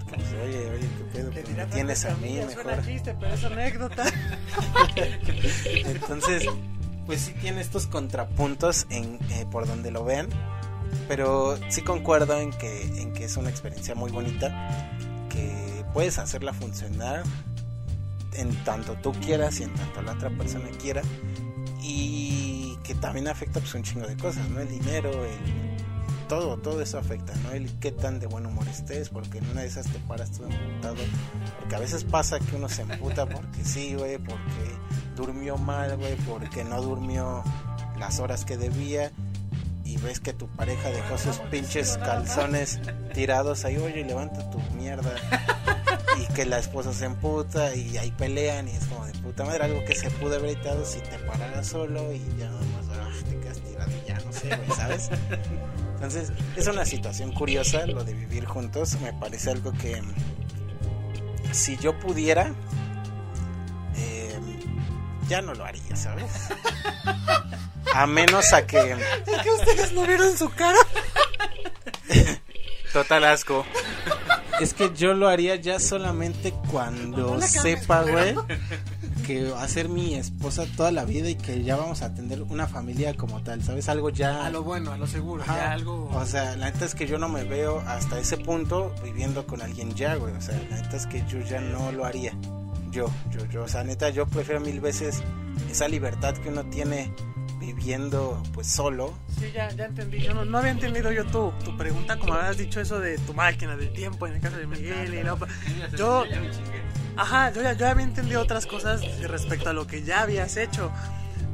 Pues, oye, oye, qué pedo, pues, me tienes a mí mejor. Chiste, pero es anécdota. Entonces, pues sí tiene estos contrapuntos en eh, por donde lo vean, pero sí concuerdo en que en que es una experiencia muy bonita que puedes hacerla funcionar en tanto tú quieras y en tanto la otra persona quiera y que también afecta pues un chingo de cosas, ¿no? El dinero, todo, todo eso afecta, ¿no? El qué tan de buen humor estés, porque en una de esas te paras todo emputado. Porque a veces pasa que uno se emputa porque sí, güey, porque durmió mal, güey, porque no durmió las horas que debía. Y ves que tu pareja dejó sus pinches calzones tirados ahí, oye, levanta tu mierda. Y que la esposa se emputa y ahí pelean y es como de puta madre, algo que se pudo haber evitado si te pararas solo y ya nomás ah, te quedas tirado y ya no sé, güey, ¿sabes? Entonces, es una situación curiosa lo de vivir juntos. Me parece algo que si yo pudiera, eh, ya no lo haría, ¿sabes? A menos a que... Es que ustedes no vieron su cara. Total asco. Es que yo lo haría ya solamente cuando sepa, güey, que va a ser mi esposa toda la vida y que ya vamos a tener una familia como tal, ¿sabes? Algo ya... A lo bueno, a lo seguro, ya algo... O sea, la neta es que yo no me veo hasta ese punto viviendo con alguien ya, güey. O sea, la neta es que yo ya no lo haría. Yo, yo, yo. O sea, neta, yo prefiero mil veces esa libertad que uno tiene viviendo pues solo. Sí, ya, ya entendí. Yo no, no había entendido yo tu, tu pregunta, como habías dicho eso de tu máquina del tiempo en el caso de Miguel y la Yo, ajá, yo ya, yo había entendido otras cosas respecto a lo que ya habías hecho.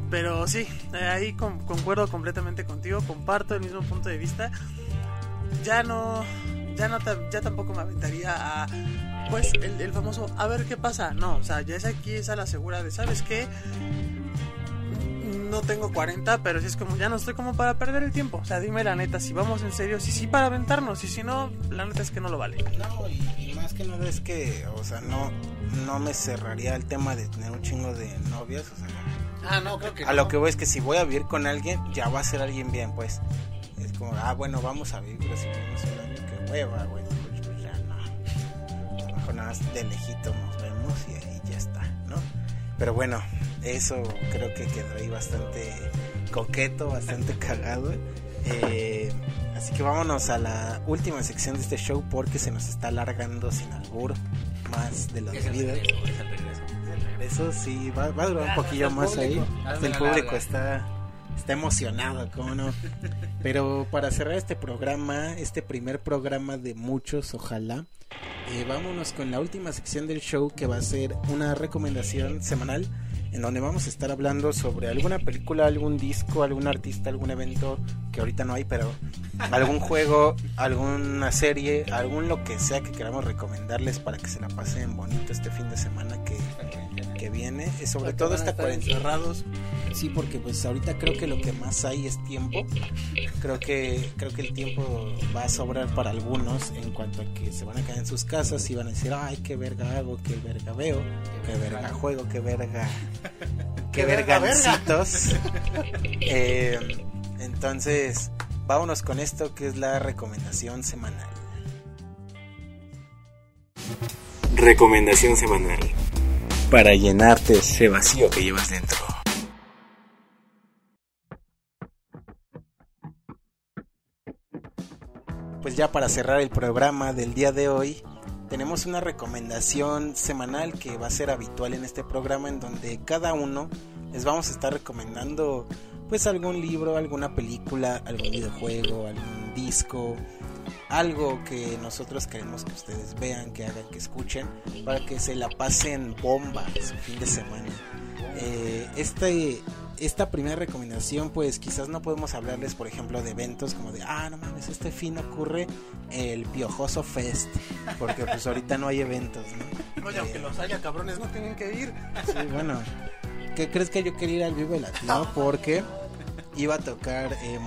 Pero sí, eh, ahí con, concuerdo completamente contigo, comparto el mismo punto de vista. Ya no, ya no, ya tampoco me aventaría a, pues, el, el famoso, a ver qué pasa. No, o sea, ya es aquí, es a la segura de, ¿sabes qué? No tengo 40, pero sí es como, ya no estoy como para perder el tiempo. O sea, dime la neta, si vamos en serio, si sí para aventarnos, y si no, la neta es que no lo vale. No, y, y más que nada es que, o sea, no, no me cerraría el tema de tener un chingo de novias, o sea, Ah, no, creo que a lo que voy es que si voy a vivir con alguien, ya va a ser alguien bien, pues. Es como, ah, bueno, vamos a vivir, pero si vivimos un año, qué hueva, güey. Pues, pues, ya no. A lo mejor nada más de lejito nos vemos y ahí ya está, ¿no? Pero bueno, eso creo que quedó ahí bastante coqueto, bastante cagado. Eh, así que vámonos a la última sección de este show porque se nos está alargando sin albur más de vidas. regreso, es el regreso. Eso sí, va, va a durar un poquillo más ahí. El público está, está emocionado, ¿cómo no? Pero para cerrar este programa, este primer programa de muchos, ojalá, eh, vámonos con la última sección del show que va a ser una recomendación semanal en donde vamos a estar hablando sobre alguna película, algún disco, algún artista, algún evento que ahorita no hay, pero algún juego, alguna serie, algún lo que sea que queramos recomendarles para que se la pasen bonito este fin de semana que, que viene, sobre todo esta cuarentena. encerrados. Sí, porque pues ahorita creo que lo que más hay es tiempo. Creo que creo que el tiempo va a sobrar para algunos en cuanto a que se van a quedar en sus casas y van a decir, "Ay, qué verga hago, qué verga veo, qué verga juego, qué verga qué Qué verga, vergancitos." Eh, entonces, vámonos con esto que es la recomendación semanal. Recomendación semanal para llenarte ese vacío que llevas dentro. Pues ya para cerrar el programa del día de hoy, tenemos una recomendación semanal que va a ser habitual en este programa en donde cada uno les vamos a estar recomendando pues algún libro, alguna película, algún videojuego, algún disco, algo que nosotros queremos que ustedes vean, que hagan, que escuchen, para que se la pasen bomba su fin de semana. Eh, este, esta primera recomendación, pues quizás no podemos hablarles, por ejemplo, de eventos como de, ah, no mames, este fin ocurre el Piojoso Fest, porque pues ahorita no hay eventos, ¿no? Oye, aunque Eh, los haya, cabrones, no tienen que ir. Sí, bueno. ¿Qué crees que yo quería ir al Vive Latino? Porque iba a tocar eh,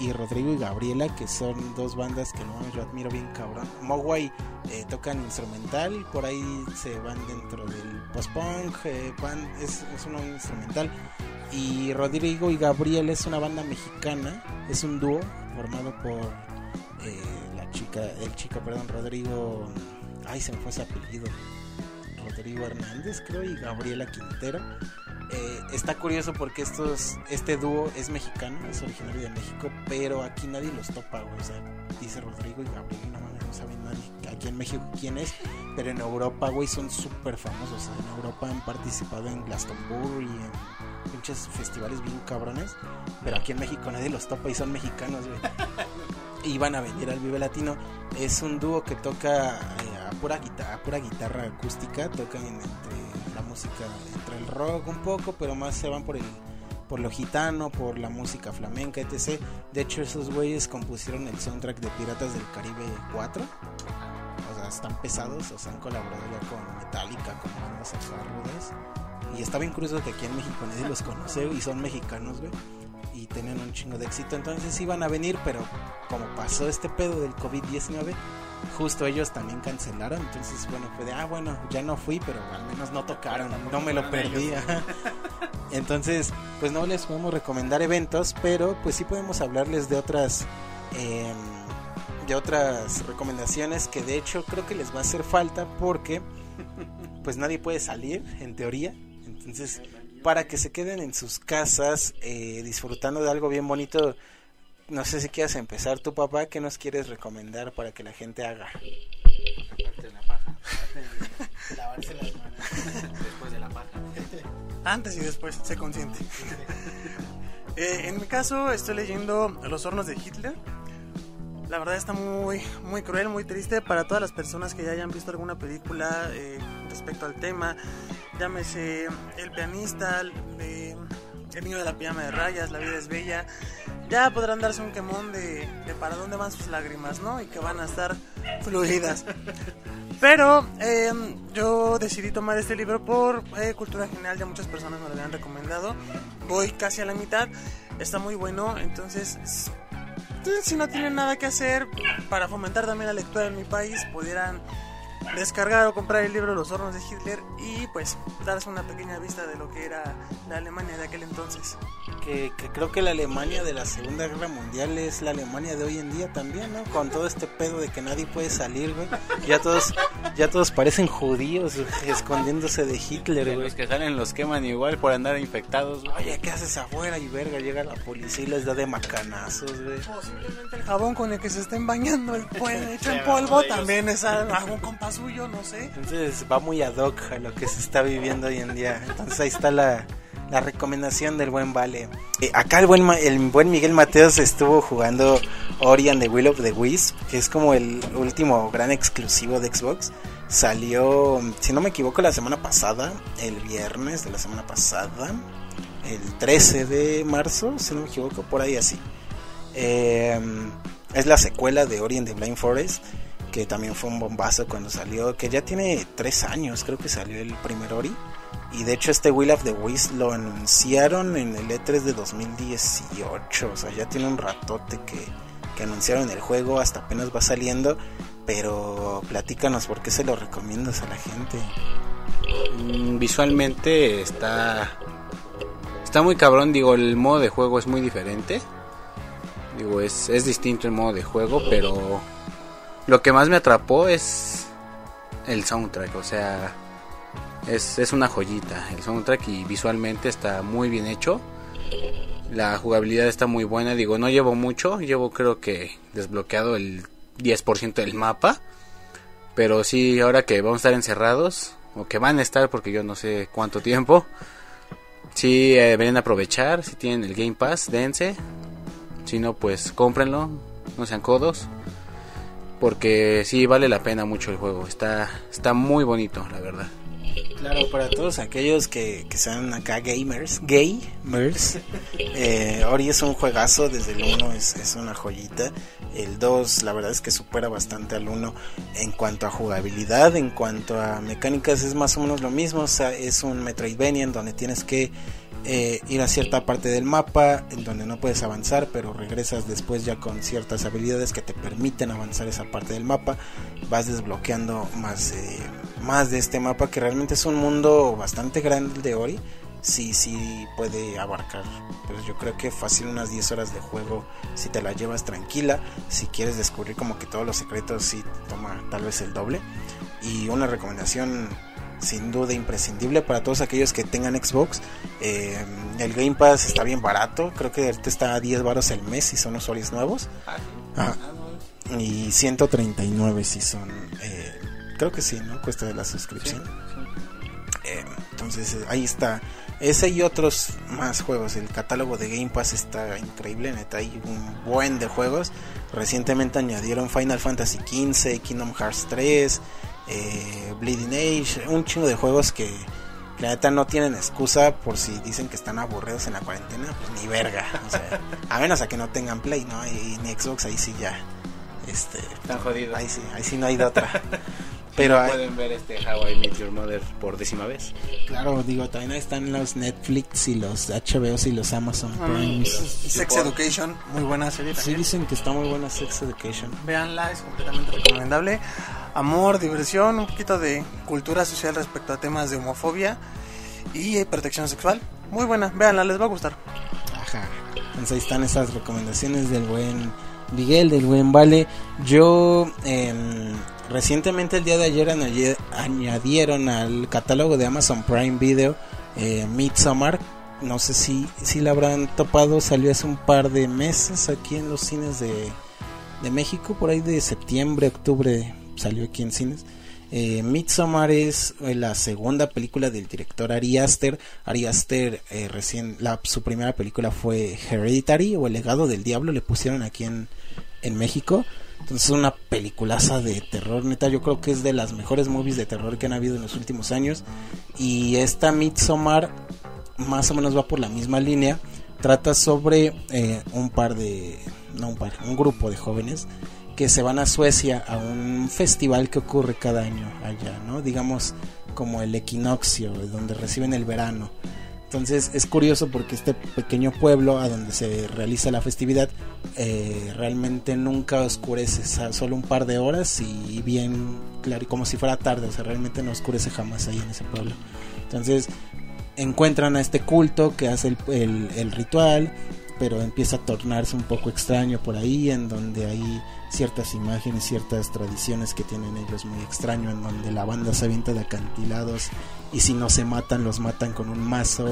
y Rodrigo y Gabriela, que son dos bandas que yo admiro bien cabrón. Mogwai eh, tocan instrumental, por ahí se van dentro del post-punk, eh, es, es instrumental. Y Rodrigo y Gabriel es una banda mexicana, es un dúo formado por eh, la chica, el chico, perdón, Rodrigo, ay se me fue ese apellido, Rodrigo Hernández creo y Gabriela Quintero. Eh, está curioso porque estos, este dúo es mexicano, es originario de México, pero aquí nadie los topa, güey. O sea, dice Rodrigo y Gabriel, no mames, no saben nadie aquí en México quién es, pero en Europa, güey, son súper famosos. O sea, en Europa han participado en Glastonbury, en pinches festivales bien cabrones, pero aquí en México nadie los topa y son mexicanos, güey. Y van a venir al Vive Latino. Es un dúo que toca eh, a, pura guitarra, a pura guitarra acústica, tocan entre la música, entre el rock un poco, pero más se van por el por lo gitano, por la música flamenca, etc. De hecho, esos güeyes compusieron el soundtrack de Piratas del Caribe 4. O sea, están pesados, o sea, han colaborado ya con Metallica, con bandas acá rudas. Y está bien curioso que aquí en México nadie los conoce y son mexicanos, güey. Y tienen un chingo de éxito. Entonces iban a venir, pero como pasó este pedo del COVID-19, justo ellos también cancelaron. Entonces, bueno, fue de, ah, bueno, ya no fui, pero al menos no tocaron, no me lo perdí. Entonces, pues no les podemos recomendar eventos, pero pues sí podemos hablarles de otras. em, de otras recomendaciones que de hecho creo que les va a hacer falta porque pues nadie puede salir en teoría entonces para que se queden en sus casas eh, disfrutando de algo bien bonito no sé si quieras empezar tu papá qué nos quieres recomendar para que la gente haga Aparte de la paja. lavarse las manos Después de la paja. Antes y después, sé consciente. Eh, en mi caso, estoy leyendo Los hornos de Hitler. La verdad está muy, muy cruel, muy triste para todas las personas que ya hayan visto alguna película eh, respecto al tema. Llámese El pianista, eh, el niño de la pijama de rayas, La vida es bella. Ya podrán darse un quemón de, de para dónde van sus lágrimas, ¿no? Y que van a estar fluidas. Pero eh, yo decidí tomar este libro por eh, cultura general, ya muchas personas me lo habían recomendado. Voy casi a la mitad, está muy bueno, entonces si no tienen nada que hacer para fomentar también la lectura en mi país, pudieran descargar o comprar el libro Los hornos de Hitler y pues darse una pequeña vista de lo que era la Alemania de aquel entonces. Que, que creo que la Alemania de la Segunda Guerra Mundial es la Alemania de hoy en día también, ¿no? Con todo este pedo de que nadie puede salir, güey. Ya todos, ya todos parecen judíos güey, escondiéndose de Hitler, güey. los que salen los queman igual por andar infectados. güey. Oye, ¿qué haces afuera? Y verga, llega la policía y les da de macanazos, güey. O simplemente el jabón con el que se estén bañando el pueblo hecho en polvo también es algún compa suyo, no sé. Entonces va muy ad hoc a lo que se está viviendo hoy en día. Entonces ahí está la, la recomendación del buen Vale. Eh, acá el buen, el buen Miguel Mateos estuvo jugando Ori and the Will of the Wisp, que es como el último gran exclusivo de Xbox. Salió, si no me equivoco, la semana pasada, el viernes de la semana pasada, el 13 de marzo, si no me equivoco, por ahí así. Eh, es la secuela de Ori and the Blind Forest que también fue un bombazo cuando salió, que ya tiene tres años, creo que salió el primer Ori. Y de hecho este Will of the Wisp lo anunciaron en el E3 de 2018, o sea, ya tiene un ratote que, que anunciaron el juego, hasta apenas va saliendo, pero platícanos por qué se lo recomiendas a la gente. Mm, Visualmente está está muy cabrón, digo, el modo de juego es muy diferente. Digo, es, es distinto el modo de juego, pero lo que más me atrapó es el soundtrack, o sea, es, es una joyita el soundtrack y visualmente está muy bien hecho. La jugabilidad está muy buena, digo, no llevo mucho, llevo creo que desbloqueado el 10% del mapa. Pero sí, ahora que vamos a estar encerrados, o que van a estar porque yo no sé cuánto tiempo, sí eh, deberían aprovechar, si tienen el Game Pass, dense. Si no, pues cómprenlo, no sean codos. Porque sí vale la pena mucho el juego, está, está muy bonito, la verdad. Claro, para todos aquellos que, que sean acá gamers, gamers, eh, Ori es un juegazo, desde el 1 es, es una joyita, el 2 la verdad es que supera bastante al 1 en cuanto a jugabilidad, en cuanto a mecánicas es más o menos lo mismo, o sea, es un Metroidvania en donde tienes que eh, ir a cierta parte del mapa en donde no puedes avanzar, pero regresas después ya con ciertas habilidades que te permiten avanzar esa parte del mapa. Vas desbloqueando más, eh, más de este mapa que realmente es un mundo bastante grande el de Ori. Sí, sí puede abarcar, pues yo creo que fácil unas 10 horas de juego si te la llevas tranquila. Si quieres descubrir como que todos los secretos, sí toma tal vez el doble. Y una recomendación sin duda imprescindible para todos aquellos que tengan Xbox. Eh, el Game Pass está bien barato, creo que ahorita está a 10 baros el mes si son usuarios nuevos. Ah, y 139 si son, eh, creo que sí, ¿no? Cuesta de la suscripción. Eh, entonces eh, ahí está. Ese y otros más juegos. El catálogo de Game Pass está increíble, neta. Hay un buen de juegos. Recientemente añadieron Final Fantasy XV, Kingdom Hearts 3, eh, Bleeding Age, un chingo de juegos que la neta no tienen excusa por si dicen que están aburridos en la cuarentena, pues ni verga. O sea, a menos a que no tengan Play, ¿no? Y, ni Xbox, ahí sí ya. Este, Están jodidos. ahí sí, ahí sí no hay de otra. Pero hay- pueden ver este How I Met Your Mother por décima vez. Claro, digo, también están los Netflix y los HBO y los Amazon Ah, Prime. Sex Education, muy buena serie Sí dicen que está muy buena Sex Education. Véanla, es completamente recomendable. Amor, diversión, un poquito de cultura social respecto a temas de homofobia y eh, protección sexual. Muy buena, véanla, les va a gustar. Ajá. Entonces ahí están esas recomendaciones del buen Miguel, del buen Vale. Yo em, recientemente el día de ayer añadi- añadieron al catálogo de Amazon Prime Video eh, Midsommar. No sé si, si la habrán topado, salió hace un par de meses aquí en los cines de, de México, por ahí de septiembre, octubre salió aquí en cines. Eh, Midsommar es eh, la segunda película del director Ari Aster. Ari Aster eh, recién, la, su primera película fue Hereditary o El legado del diablo, le pusieron aquí en, en México. Entonces es una peliculaza de terror, neta, yo creo que es de las mejores movies de terror que han habido en los últimos años. Y esta Midsommar más o menos va por la misma línea. Trata sobre eh, un par de, no un par, un grupo de jóvenes que se van a Suecia a un festival que ocurre cada año allá, ¿no? Digamos como el equinoccio, donde reciben el verano. Entonces es curioso porque este pequeño pueblo a donde se realiza la festividad eh, realmente nunca oscurece, solo un par de horas y bien claro, como si fuera tarde, o sea, realmente no oscurece jamás ahí en ese pueblo. Entonces encuentran a este culto que hace el, el ritual, pero empieza a tornarse un poco extraño por ahí, en donde hay ciertas imágenes, ciertas tradiciones que tienen ellos muy extraño, en donde la banda se avienta de acantilados y si no se matan, los matan con un mazo.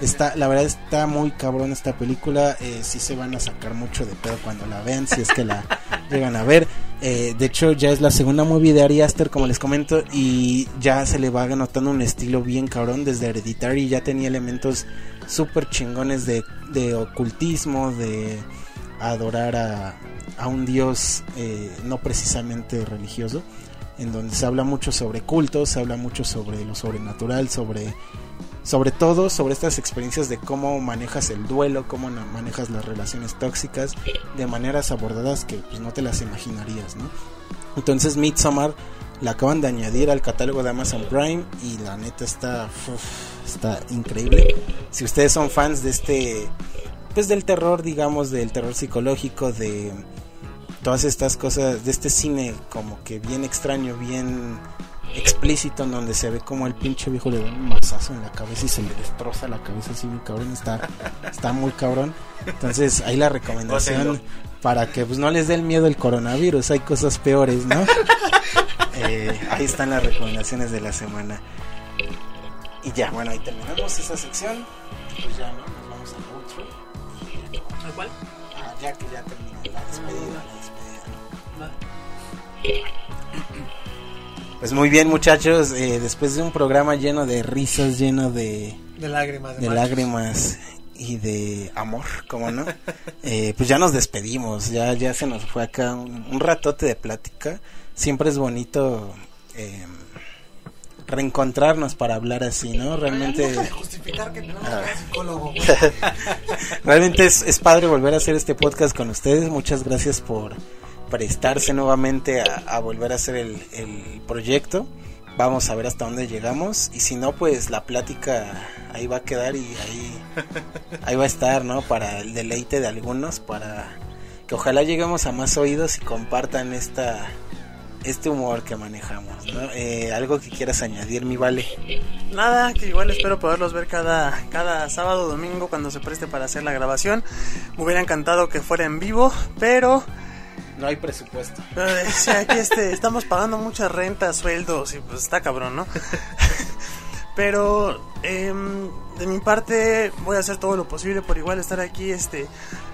Está, la verdad está muy cabrón esta película, eh, sí se van a sacar mucho de pedo cuando la vean, si es que la llegan a ver. Eh, de hecho, ya es la segunda movie de Ari Aster, como les comento, y ya se le va notando un estilo bien cabrón desde Hereditary, ya tenía elementos súper chingones de, de ocultismo, de adorar a, a un dios eh, no precisamente religioso, en donde se habla mucho sobre cultos, se habla mucho sobre lo sobrenatural, sobre sobre todo sobre estas experiencias de cómo manejas el duelo, cómo manejas las relaciones tóxicas de maneras abordadas que pues no te las imaginarías, ¿no? Entonces Midsommar la acaban de añadir al catálogo de Amazon Prime y la neta está está increíble. Si ustedes son fans de este pues del terror, digamos, del terror psicológico, de todas estas cosas, de este cine como que bien extraño, bien explícito, en donde se ve como el pinche viejo le da un mazazo en la cabeza y se le destroza la cabeza así muy cabrón, está, está muy cabrón. Entonces ahí la recomendación para que pues no les dé el miedo el coronavirus, hay cosas peores, ¿no? Eh, ahí están las recomendaciones de la semana. Y ya, bueno, ahí terminamos esa sección. Pues ya, ¿no? cuál? Ah, ya que ya terminé la despedida, la despedida. Pues muy bien muchachos, eh, después de un programa lleno de risas, lleno de, de lágrimas, de, lágrimas y de amor, como no, eh, pues ya nos despedimos, ya ya se nos fue acá un, un ratote de plática. Siempre es bonito eh, reencontrarnos para hablar así, ¿no? Realmente... justificar que ah. psicólogo. Realmente es, es padre volver a hacer este podcast con ustedes. Muchas gracias por prestarse nuevamente a, volver a hacer el, el, proyecto. Vamos a ver hasta dónde llegamos. Y si no, pues la plática ahí va a quedar y ahí, ahí va a estar, ¿no? Para el deleite de algunos, para que ojalá lleguemos a más oídos y compartan esta este humor que manejamos, ¿no? Eh, algo que quieras añadir, mi vale. Nada, que igual espero poderlos ver cada, cada sábado domingo cuando se preste para hacer la grabación. Me hubiera encantado que fuera en vivo, pero... No hay presupuesto. sí, aquí este, estamos pagando muchas rentas, sueldos y pues está cabrón, ¿no? pero em, de mi parte voy a hacer todo lo posible por igual estar aquí este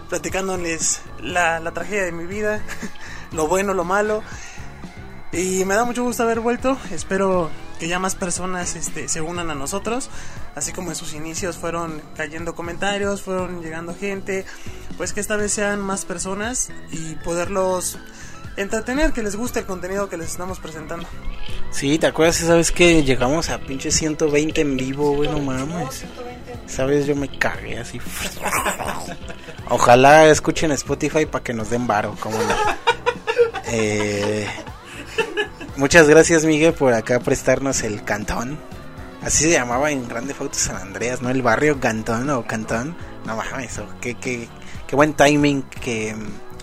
platicándoles la, la tragedia de mi vida, lo bueno, lo malo y me da mucho gusto haber vuelto. Espero que ya más personas este, se unan a nosotros. Así como en sus inicios fueron cayendo comentarios, fueron llegando gente. Pues que esta vez sean más personas y poderlos entretener, que les guste el contenido que les estamos presentando. Sí, ¿te acuerdas esa vez que llegamos a pinche 120 en vivo, güey? No mames. Sabes, yo me cagué así. Ojalá escuchen Spotify para que nos den varo, como no. Eh, Muchas gracias, Miguel, por acá prestarnos el cantón. Así se llamaba en Grande Foto San Andreas, ¿no? El barrio Cantón o Cantón. No mames, qué, qué, qué buen timing que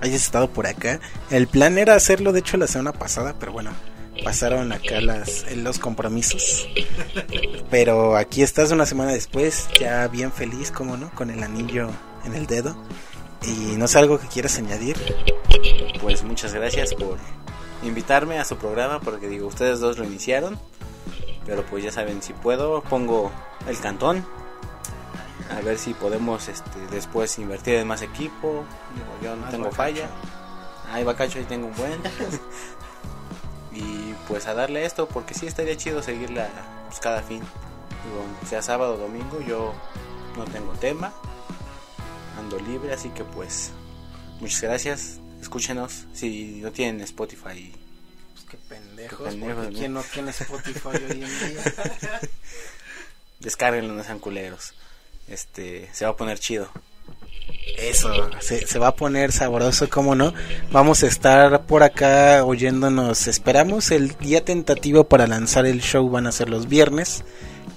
hayas estado por acá. El plan era hacerlo, de hecho, la semana pasada, pero bueno, pasaron acá las, los compromisos. Pero aquí estás una semana después, ya bien feliz, como no, con el anillo en el dedo. Y no sé algo que quieras añadir. Pues muchas gracias por invitarme a su programa porque digo, ustedes dos lo iniciaron. Pero pues ya saben, si puedo, pongo el cantón. A ver si podemos este, después invertir en más equipo. yo no tengo falla. Ahí cacho y tengo un buen. y pues a darle esto porque sí estaría chido seguirla pues, cada fin. sea sábado o domingo, yo no tengo tema. Ando libre, así que pues muchas gracias escúchenos si no tienen Spotify. Pues qué pendejos, ¿quién no tiene Spotify hoy en día? Descárguenlo, no sean culeros. Este, se va a poner chido. Eso, se, se, va a poner sabroso, como no. Vamos a estar por acá oyéndonos. Esperamos el día tentativo para lanzar el show van a ser los viernes.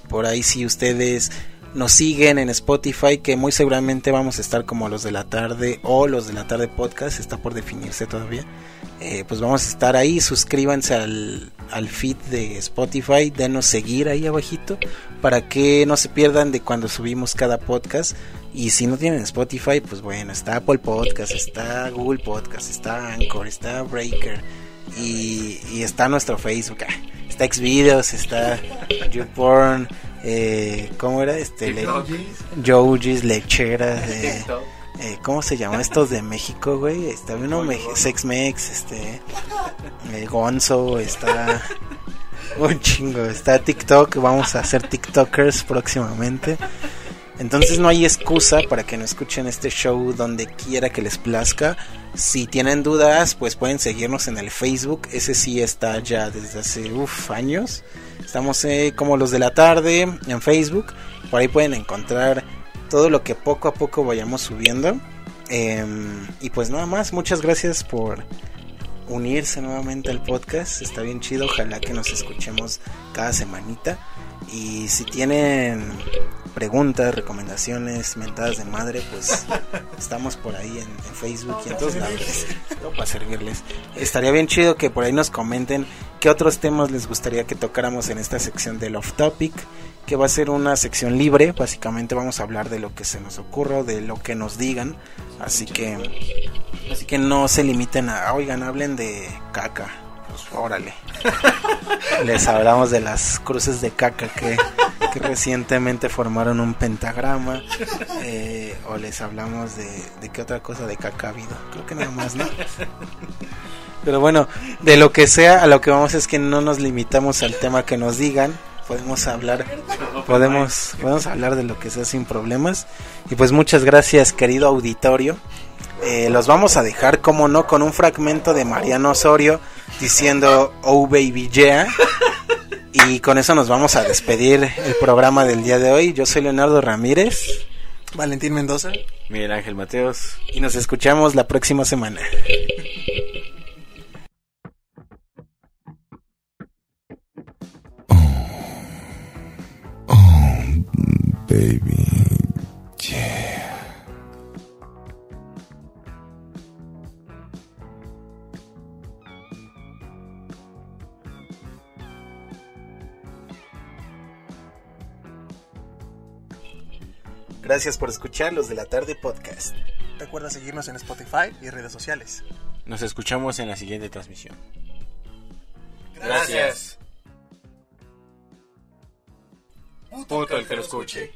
Por ahí si ustedes nos siguen en Spotify, que muy seguramente vamos a estar como los de la tarde o los de la tarde podcast, está por definirse todavía. Eh, pues vamos a estar ahí, suscríbanse al, al feed de Spotify, denos seguir ahí abajito para que no se pierdan de cuando subimos cada podcast. Y si no tienen Spotify, pues bueno, está Apple Podcast, está Google Podcast, está Anchor, está Breaker y, y está nuestro Facebook, ah, está Xvideos, está YouPorn, eh, ¿cómo era? Este, le, Lecheras, eh, eh, ¿cómo se llama estos de México, güey? Está uno, Sexmex, este, el Gonzo, está un chingo, está TikTok, vamos a ser TikTokers próximamente. Entonces no hay excusa para que no escuchen este show donde quiera que les plazca. Si tienen dudas, pues pueden seguirnos en el Facebook. Ese sí está ya desde hace uf, años. Estamos eh, como los de la tarde en Facebook. Por ahí pueden encontrar todo lo que poco a poco vayamos subiendo. Eh, y pues nada más, muchas gracias por unirse nuevamente al podcast. Está bien chido. Ojalá que nos escuchemos cada semanita. Y si tienen preguntas, recomendaciones, mentadas de madre, pues estamos por ahí en, en Facebook y en todos lados para servirles. Estaría bien chido que por ahí nos comenten qué otros temas les gustaría que tocáramos en esta sección del off topic, que va a ser una sección libre, básicamente vamos a hablar de lo que se nos ocurra, de lo que nos digan, así que así que no se limiten a, oigan, hablen de caca. Órale. Les hablamos de las cruces de caca que, que recientemente formaron un pentagrama. Eh, o les hablamos de, de qué otra cosa de caca ha habido. Creo que nada más, ¿no? Pero bueno, de lo que sea, a lo que vamos es que no nos limitamos al tema que nos digan. Podemos hablar, podemos, podemos hablar de lo que sea sin problemas. Y pues muchas gracias, querido auditorio. Eh, los vamos a dejar, como no, con un fragmento de Mariano Osorio diciendo Oh Baby Yeah. Y con eso nos vamos a despedir el programa del día de hoy. Yo soy Leonardo Ramírez. Valentín Mendoza. Miguel Ángel Mateos. Y nos escuchamos la próxima semana. Oh, baby. Yeah. Gracias por escuchar los de la tarde podcast. Recuerda seguirnos en Spotify y redes sociales. Nos escuchamos en la siguiente transmisión. Gracias. Puto el que lo escuche.